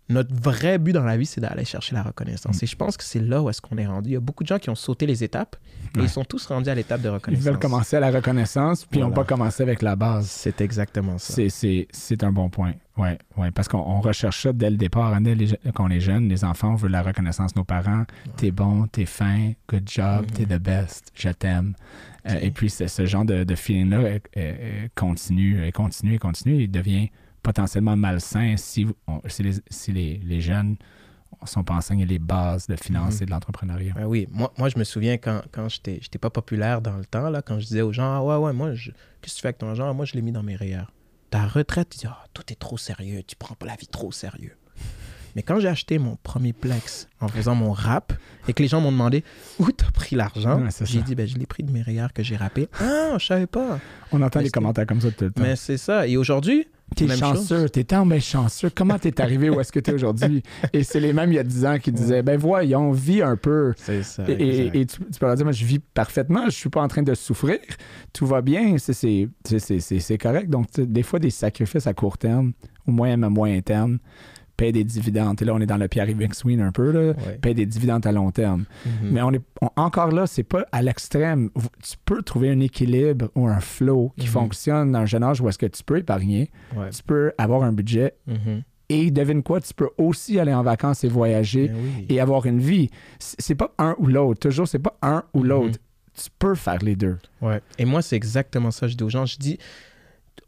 notre vrai but dans la vie, c'est d'aller chercher la reconnaissance. Mm. Et je pense que c'est là où est-ce qu'on est rendu. Il y a beaucoup de gens qui ont sauté les étapes et Ouais. ils sont tous rendus à l'étape de Ils reconnaissance. veulent commencer à la reconnaissance, puis ils n'ont Voilà. pas commencé avec la base. C'est exactement ça. C'est, un bon point. Oui, ouais, parce qu'on on recherche ça dès le départ. hein, dès les- quand on est jeune, les enfants, on veut la reconnaissance de nos parents. T'es bon, t'es fin, good job, Mhm. t'es the best, je t'aime. Euh, et puis, ce genre de, de feeling-là euh, euh, continue, et continue, et continue. Il devient potentiellement malsain si, on- si, les, si les, les jeunes ne sont pas enseignés les bases de finance Mhm. de l'entrepreneuriat. Ben oui, moi, moi je me souviens quand, quand j'étais j'étais pas populaire dans le temps, là, quand je disais aux gens, ah ouais, ouais, moi, je- qu'est-ce que tu fais avec ton genre? Moi, je l'ai mis dans mes REER. Ta retraite, tu dis, ah, tout est trop sérieux, tu prends pas la vie trop sérieux. Mais quand j'ai acheté mon premier Plex en faisant mon rap et que les gens m'ont demandé où t'as pris l'argent, Ouais, j'ai dit, ben, je l'ai pris de mes REER que j'ai rappé. Ah, je savais pas. On entend Mais des c'est- commentaires comme ça tout le temps. Mais c'est ça. Et aujourd'hui, T'es chanceux, t'es bien chanceux. Comment t'es arrivé où est-ce que t'es aujourd'hui? Et c'est les mêmes il y a 10 ans qui disaient, ben voyons, vis un peu. c'est ça. Et, et- exact. et tu, tu peux leur dire, moi, je vis parfaitement, je suis pas en train de souffrir, tout va bien, c'est- c'est c'est- c'est- c'est- c'est correct. Donc, des fois, des sacrifices à court terme, ou moyen à moyen terme, paye des dividendes. Et là, on est dans le Pierre-Yves un peu, là, Ouais. paye des dividendes à long terme. Mhm. Mais on est on- encore là, c'est pas à l'extrême. Tu peux trouver un équilibre ou un flow qui Mhm. fonctionne dans un jeune âge où est-ce que tu peux épargner, Ouais. tu peux avoir un budget Mhm. et devine quoi, tu peux aussi aller en vacances et voyager Ben oui. et avoir une vie. C'est pas un ou l'autre. Toujours, c'est pas un ou l'autre. Tu peux faire les deux. Ouais. Et moi, c'est exactement ça que je dis aux gens. Je dis,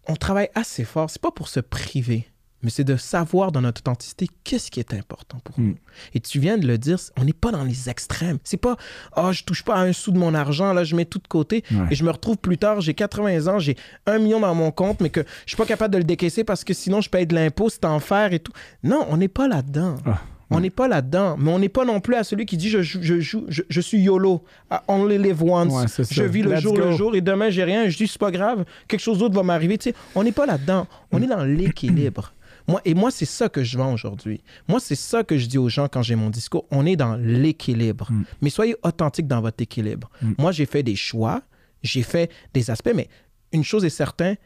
on travaille assez fort. C'est pas pour se priver, mais c'est de savoir dans notre authenticité qu'est-ce qui est important pour Mm. nous. Et tu viens de le dire, on n'est pas dans les extrêmes. C'est pas, oh, je touche pas à un sou de mon argent, là, je mets tout de côté. Ouais. Et je me retrouve plus tard, j'ai 80 ans, j'ai un million dans mon compte, mais que je suis pas capable de le décaisser parce que sinon je paye de l'impôt, c'est enfer et tout. Non, on n'est pas là-dedans. Ah, On n'est pas là-dedans, mais on n'est pas non plus à celui qui dit je, je, joue, je, je suis YOLO, I only live once, Ouais, je vis le Let's jour le jour et demain j'ai rien, je dis c'est pas grave, quelque chose d'autre va m'arriver. Tu sais, on n'est pas là-dedans, on est dans l'équilibre. Moi, et moi, c'est ça que je vends aujourd'hui. Moi, c'est ça que je dis aux gens quand j'ai mon discours. On est dans l'équilibre. Mm. Mais soyez authentique dans votre équilibre. Mm. Moi, j'ai fait des choix, j'ai fait des aspects, mais une chose est certaine,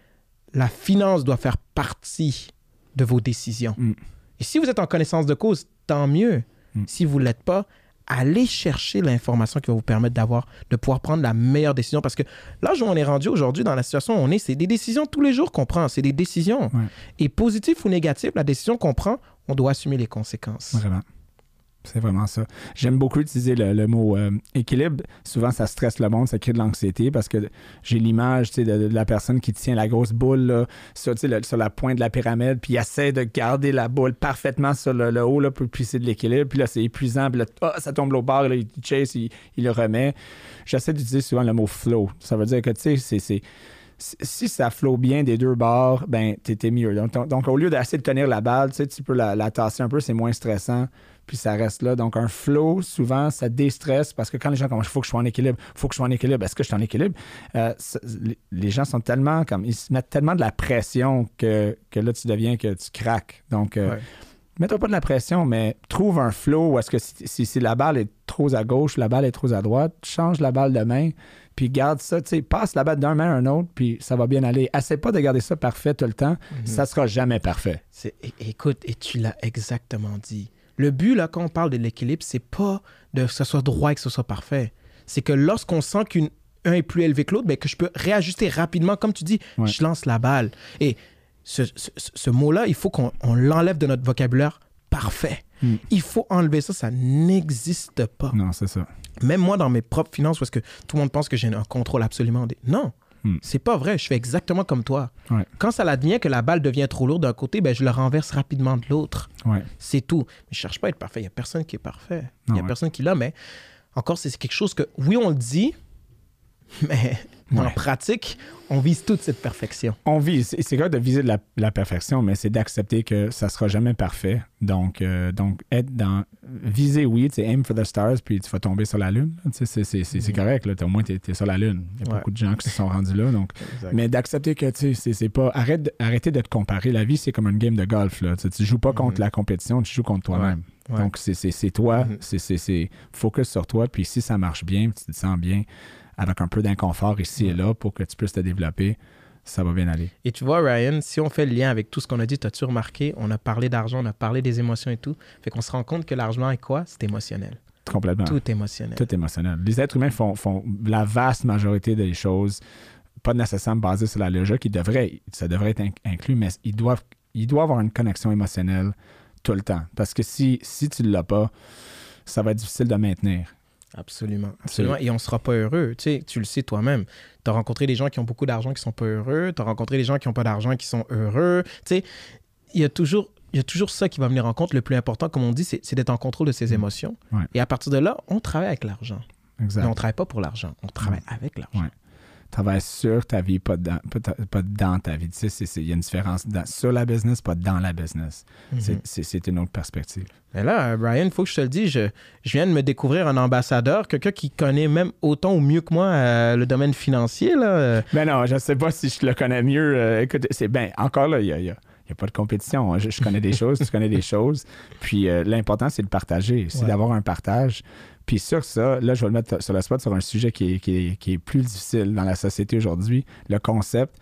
la finance doit faire partie de vos décisions. Mm. Et si vous êtes en connaissance de cause, tant mieux. Si vous ne l'êtes pas, allez chercher l'information qui va vous permettre d'avoir, de pouvoir prendre la meilleure décision. Parce que l'âge où on est rendu aujourd'hui, dans la situation où on est, c'est des décisions tous les jours qu'on prend. C'est des décisions. Ouais. Et positif ou négatif, la décision qu'on prend, on doit assumer les conséquences. Vraiment. C'est vraiment ça. J'aime beaucoup utiliser le, mot euh, équilibre. Souvent, ça stresse le monde, ça crée de l'anxiété parce que j'ai l'image de, de la personne qui tient la grosse boule sur, sur la pointe de la pyramide, puis il essaie de garder la boule parfaitement sur le, haut, là, puis, puis c'est de l'équilibre. Puis là, c'est épuisant, puis là, ah, ça tombe au bord, là, il chase, il, le remet. J'essaie d'utiliser souvent le mot flow. Ça veut dire que, tu sais, c'est- si- ça flotte bien des deux bords, ben t'es mieux. Donc, donc, au lieu d'essayer de tenir la balle, tu peux la tasser un peu, c'est moins stressant, puis ça reste là. Donc un flow, souvent, ça déstresse parce que quand les gens comme il faut que je sois en équilibre, il faut que je sois en équilibre, est-ce que je suis en équilibre? Euh, les- gens sont tellement comme ils se mettent tellement de la pression que, que là tu deviens que tu craques. Donc euh, Ouais. mets-toi pas de la pression, mais trouve un flow où est-ce que si, si- si la balle est trop à gauche, la balle est trop à droite, change la balle de main, puis garde ça, tu sais, passe la balle d'un main à un autre, puis ça va bien aller. Essaie pas de garder ça parfait tout le temps, ça sera jamais parfait. Écoute, et tu l'as exactement dit. Le but, là, quand on parle de l'équilibre, c'est pas de que ce soit droit et que ce soit parfait. C'est que lorsqu'on sent qu'un est plus élevé que l'autre, ben, que je peux réajuster rapidement. Comme tu dis, Ouais. je lance la balle. Et ce, ce- ce mot-là, il faut qu'on on l'enlève de notre vocabulaire parfait. Mm. Il faut enlever ça, ça n'existe pas. Non, c'est ça. Même moi, dans mes propres finances, parce que tout le monde pense que j'ai un contrôle absolument. Des... Non, Hmm. c'est pas vrai. Je fais exactement comme toi. Ouais. Quand ça l'advient que la balle devient trop lourde d'un côté, ben, je le renverse rapidement de l'autre. Ouais. C'est tout. Mais je cherche pas à être parfait. Il n'y a personne qui est parfait. Il n'y a ouais. personne qui l'a, mais encore, c'est quelque chose que, oui, on le dit, mais en pratique, on vise toute cette perfection. On vise, c'est correct de viser de la, la perfection, mais c'est d'accepter que ça sera jamais parfait. Donc, euh, donc être dans. Viser, oui, tu aim for the stars, puis tu vas tomber sur la Lune. C'est- c'est c'est- Mhm. correct, là. Au moins, tu es, sur la Lune. Il y a Ouais. beaucoup de gens qui se sont rendus là. Donc, mais d'accepter que, tu sais, c'est- c'est pas. Arrête, arrêtez de te comparer. La vie, c'est comme une game de golf, là. Tu, sais, tu joues pas contre Mhm. la compétition, tu joues contre toi-même. Ouais. Donc, c'est- c'est c'est toi, Mhm. c'est- c'est c'est focus sur toi, puis si ça marche bien, tu te sens bien, avec un peu d'inconfort ici et là pour que tu puisses te développer, ça va bien aller. Et tu vois, Ryan, si on fait le lien avec tout ce qu'on a dit, as-tu remarqué, on a parlé d'argent, on a parlé des émotions et tout. Fait qu'on se rend compte que l'argent est quoi? C'est émotionnel. Complètement. Tout est émotionnel. Tout émotionnel. Les êtres humains font, font la vaste majorité des choses, pas nécessairement basées sur la logique, ils devraient, ça devrait être inc- inclus, mais ils doivent, ils doivent avoir une connexion émotionnelle tout le temps. Parce que si, si tu ne l'as pas, ça va être difficile de maintenir. Absolument. Absolument. Et on ne sera pas heureux. Tu sais, tu le sais toi-même. Tu as rencontré des gens qui ont beaucoup d'argent qui sont pas heureux. Tu as rencontré des gens qui n'ont pas d'argent qui sont heureux. Tu sais, il y a toujours. Il y a toujours ça qui va venir en compte. Le plus important, comme on dit, c'est d'être en contrôle de ses émotions. Ouais. Et à partir de là, on travaille avec l'argent. Mais on ne travaille pas pour l'argent. On travaille avec l'argent. Ouais. Travaille sur ta vie, pas dans, pas, dans ta vie. Tu sais, il y a une différence dans- sur la business, pas dans la business. Mhm. C'est- C'est c'est une autre perspective. Mais là, euh, Brian, il faut que je te le dise, je, je viens de me découvrir un ambassadeur, quelqu'un qui connaît même autant ou mieux que moi euh, le domaine financier. Là. Euh, Ben non, je sais pas si je le connais mieux. Euh, écoute, c'est ben encore là, il y a, il y a- il y a pas de compétition. hein. Je, je connais des choses, tu connais des choses. Puis euh, l'important, c'est de partager, c'est Ouais. d'avoir un partage. Puis sur ça, là, je vais le mettre sur le spot sur un sujet qui est, qui est- qui est plus difficile dans la société aujourd'hui, le concept.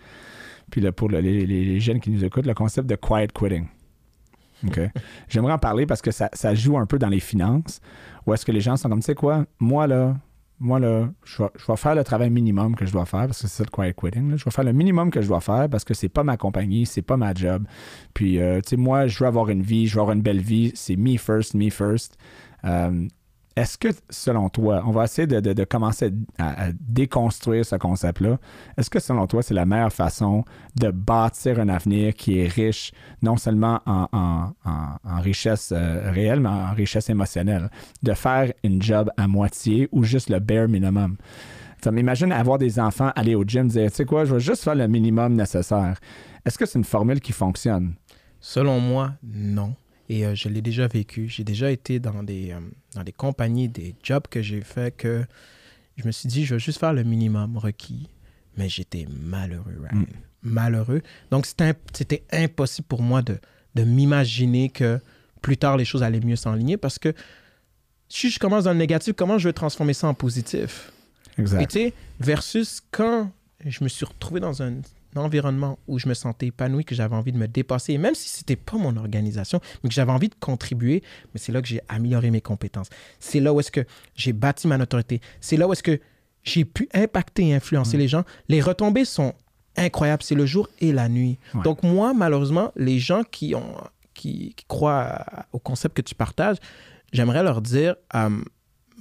Puis là, pour le- les, les- jeunes qui nous écoutent, le concept de quiet quitting. OK? J'aimerais en parler parce que ça, ça joue un peu dans les finances. Où est-ce que les gens sont comme, tu sais quoi, moi là, moi là, je vais, je vais faire le travail minimum que je dois faire parce que c'est ça le quiet quitting. là. Je vais faire le minimum que je dois faire parce que c'est pas ma compagnie, c'est pas ma job. Puis, euh, tu sais, moi, je veux avoir une vie, je veux avoir une belle vie. C'est me first, me first. Euh, est-ce que, selon toi, on va essayer de, commencer à, déconstruire ce concept-là. Est-ce que, selon toi, c'est la meilleure façon de bâtir un avenir qui est riche, non seulement en, en- en- en richesse euh, réelle, mais en richesse émotionnelle? De faire une job à moitié ou juste le bare minimum? Ça m'imagine avoir des enfants, aller au gym, dire, tu sais quoi, je vais juste faire le minimum nécessaire. Est-ce que c'est une formule qui fonctionne? selon moi, non. Et euh, je l'ai déjà vécu. J'ai déjà été dans des, euh, dans des compagnies, des jobs que j'ai fait que je me suis dit, je vais juste faire le minimum requis. Mais j'étais malheureux, Ryan. Mm. Malheureux. Donc, c'était imp- c'était impossible pour moi de, de m'imaginer que plus tard, les choses allaient mieux s'enligner parce que si je commence dans le négatif, comment je vais transformer ça en positif? Et Exact. sais, versus quand je me suis retrouvé dans un environnement où je me sentais épanoui, que j'avais envie de me dépasser, et même si c'était pas mon organisation, mais que j'avais envie de contribuer, mais c'est là que j'ai amélioré mes compétences. C'est là où est-ce que j'ai bâti ma notoriété. C'est là où est-ce que j'ai pu impacter et influencer les gens. Les retombées sont incroyables. C'est le jour et la nuit. Ouais. Donc moi, malheureusement, les gens qui, ont, qui, qui croient au concept que tu partages, j'aimerais leur dire, euh,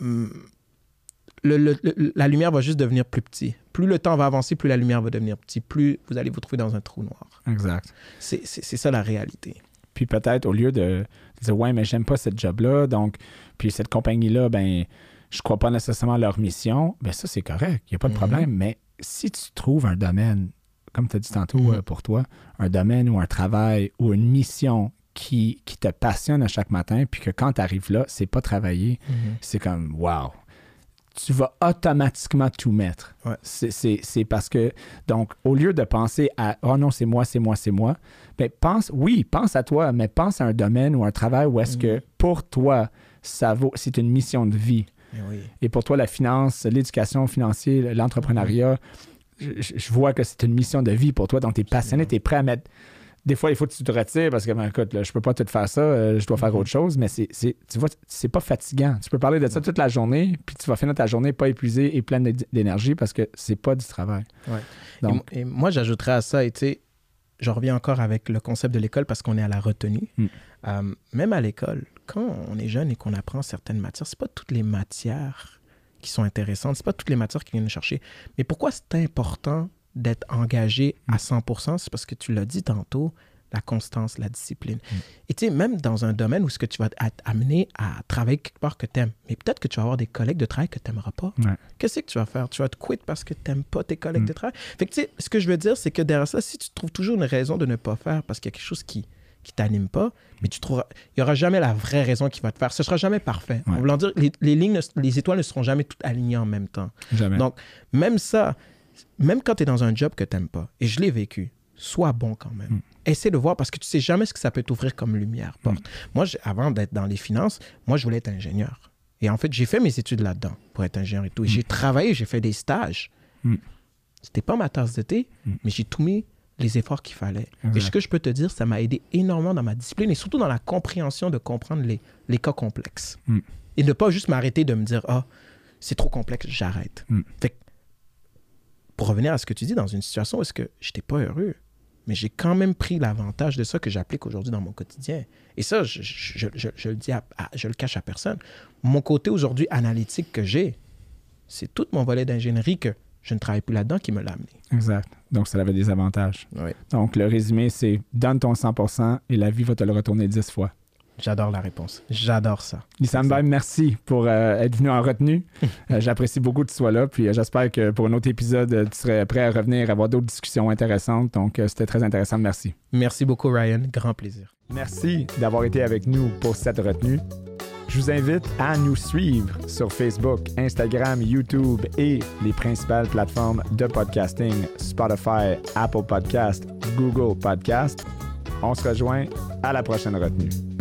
le- le- le- la lumière va juste devenir plus petit. Plus le temps va avancer, plus la lumière va devenir petit, plus vous allez vous trouver dans un trou noir. Exact. C'est ça la réalité. Puis peut-être au lieu de dire ouais, mais j'aime pas cette job-là, donc puis cette compagnie-là, ben je crois pas nécessairement à leur mission, ben ça c'est correct, il n'y a pas de Mhm. problème. Mais si tu trouves un domaine, comme tu as dit tantôt Mhm. euh, pour toi, un domaine ou un travail ou une mission qui, qui te passionne à chaque matin, puis que quand tu arrives là, c'est pas travailler, c'est comme wow. Tu vas automatiquement tout mettre. Ouais. C'est- parce que, donc, au lieu de penser à oh non, c'est moi, c'est moi, c'est moi, ben, pense, oui, pense à toi, mais pense à un domaine ou un travail où est-ce que pour toi, ça vaut, c'est une mission de vie. Eh oui. Et pour toi, la finance, l'éducation financière, l'entrepreneuriat, je, je- je vois que c'est une mission de vie pour toi. Donc, tu es passionné, tu es prêt à mettre. Des fois, il faut que tu te retires parce que, ben, écoute, là, je peux pas tout faire ça, euh, je dois faire Mhm. autre chose, mais c'est, tu vois, c'est pas fatigant. Tu peux parler de ça toute la journée, puis tu vas finir ta journée pas épuisé et pleine d'é- d'énergie parce que c'est pas du travail. Ouais. Donc, et, mo- et moi, j'ajouterais à ça, et tu sais, je reviens encore avec le concept de l'école parce qu'on est à la retenue. Mm. Euh, même à l'école, quand on est jeune et qu'on apprend certaines matières, c'est pas toutes les matières qui sont intéressantes, c'est pas toutes les matières qui viennent chercher. Mais pourquoi c'est important d'être engagé à 100%? C'est parce que tu l'as dit tantôt, la constance, la discipline. Et tu sais, même dans un domaine où ce que tu vas être amené à travailler quelque part que tu aimes, mais peut-être que tu vas avoir des collègues de travail que tu n'aimeras pas. Ouais. Qu'est-ce que tu vas faire? Tu vas te quitter parce que tu n'aimes pas tes collègues Mm. de travail? Fait que tu sais, ce que je veux dire, c'est que derrière ça, si tu trouves toujours une raison de ne pas faire parce qu'il y a quelque chose qui qui t'anime pas, mais tu trouveras, il y aura jamais la vraie raison qui va te faire. Ce sera jamais parfait. Ouais. En voulant dire, les, les lignes, ne- les étoiles ne seront jamais toutes alignées en même temps. jamais. Donc, même ça, même quand tu es dans un job que tu n'aimes pas, et je l'ai vécu, sois bon quand même. Mm. Essaie de voir parce que tu sais jamais ce que ça peut t'ouvrir comme lumière. porte. Moi, avant d'être dans les finances, moi, je voulais être ingénieur. Et en fait, j'ai fait mes études là-dedans pour être ingénieur et tout. Et j'ai travaillé, j'ai fait des stages. Mm. C'était pas ma tasse de thé, Mm. mais j'ai tout mis les efforts qu'il fallait. Et ce que je peux te dire, ça m'a aidé énormément dans ma discipline et surtout dans la compréhension de comprendre les, les cas complexes. Mm. Et ne pas juste m'arrêter de me dire, ah, c'est trop complexe, j'arrête. Mm. Fait que, pour revenir à ce que tu dis, dans une situation où est-ce que j'étais pas heureux, mais j'ai quand même pris l'avantage de ça que j'applique aujourd'hui dans mon quotidien. Et ça, je, je- je- je- je le dis, à- à- je le cache à personne. Mon côté aujourd'hui analytique que j'ai, c'est tout mon volet d'ingénierie que je ne travaille plus là-dedans qui me l'a amené. Exact. Donc, ça avait des avantages. Oui. Donc, le résumé, c'est donne ton 100% et la vie va te le retourner 10 fois. J'adore la réponse. J'adore ça. Baye, merci pour euh, être venu en retenue. Euh, J'apprécie beaucoup que tu sois là. Puis euh, j'espère que pour un autre épisode, tu serais prêt à revenir, avoir d'autres discussions intéressantes. Donc, c'était très intéressant. Merci. Merci beaucoup, Ryan. Grand plaisir. Merci d'avoir été avec nous pour cette retenue. Je vous invite à nous suivre sur Facebook, Instagram, YouTube et les principales plateformes de podcasting Spotify, Apple Podcast, Google Podcast. On se rejoint à la prochaine retenue.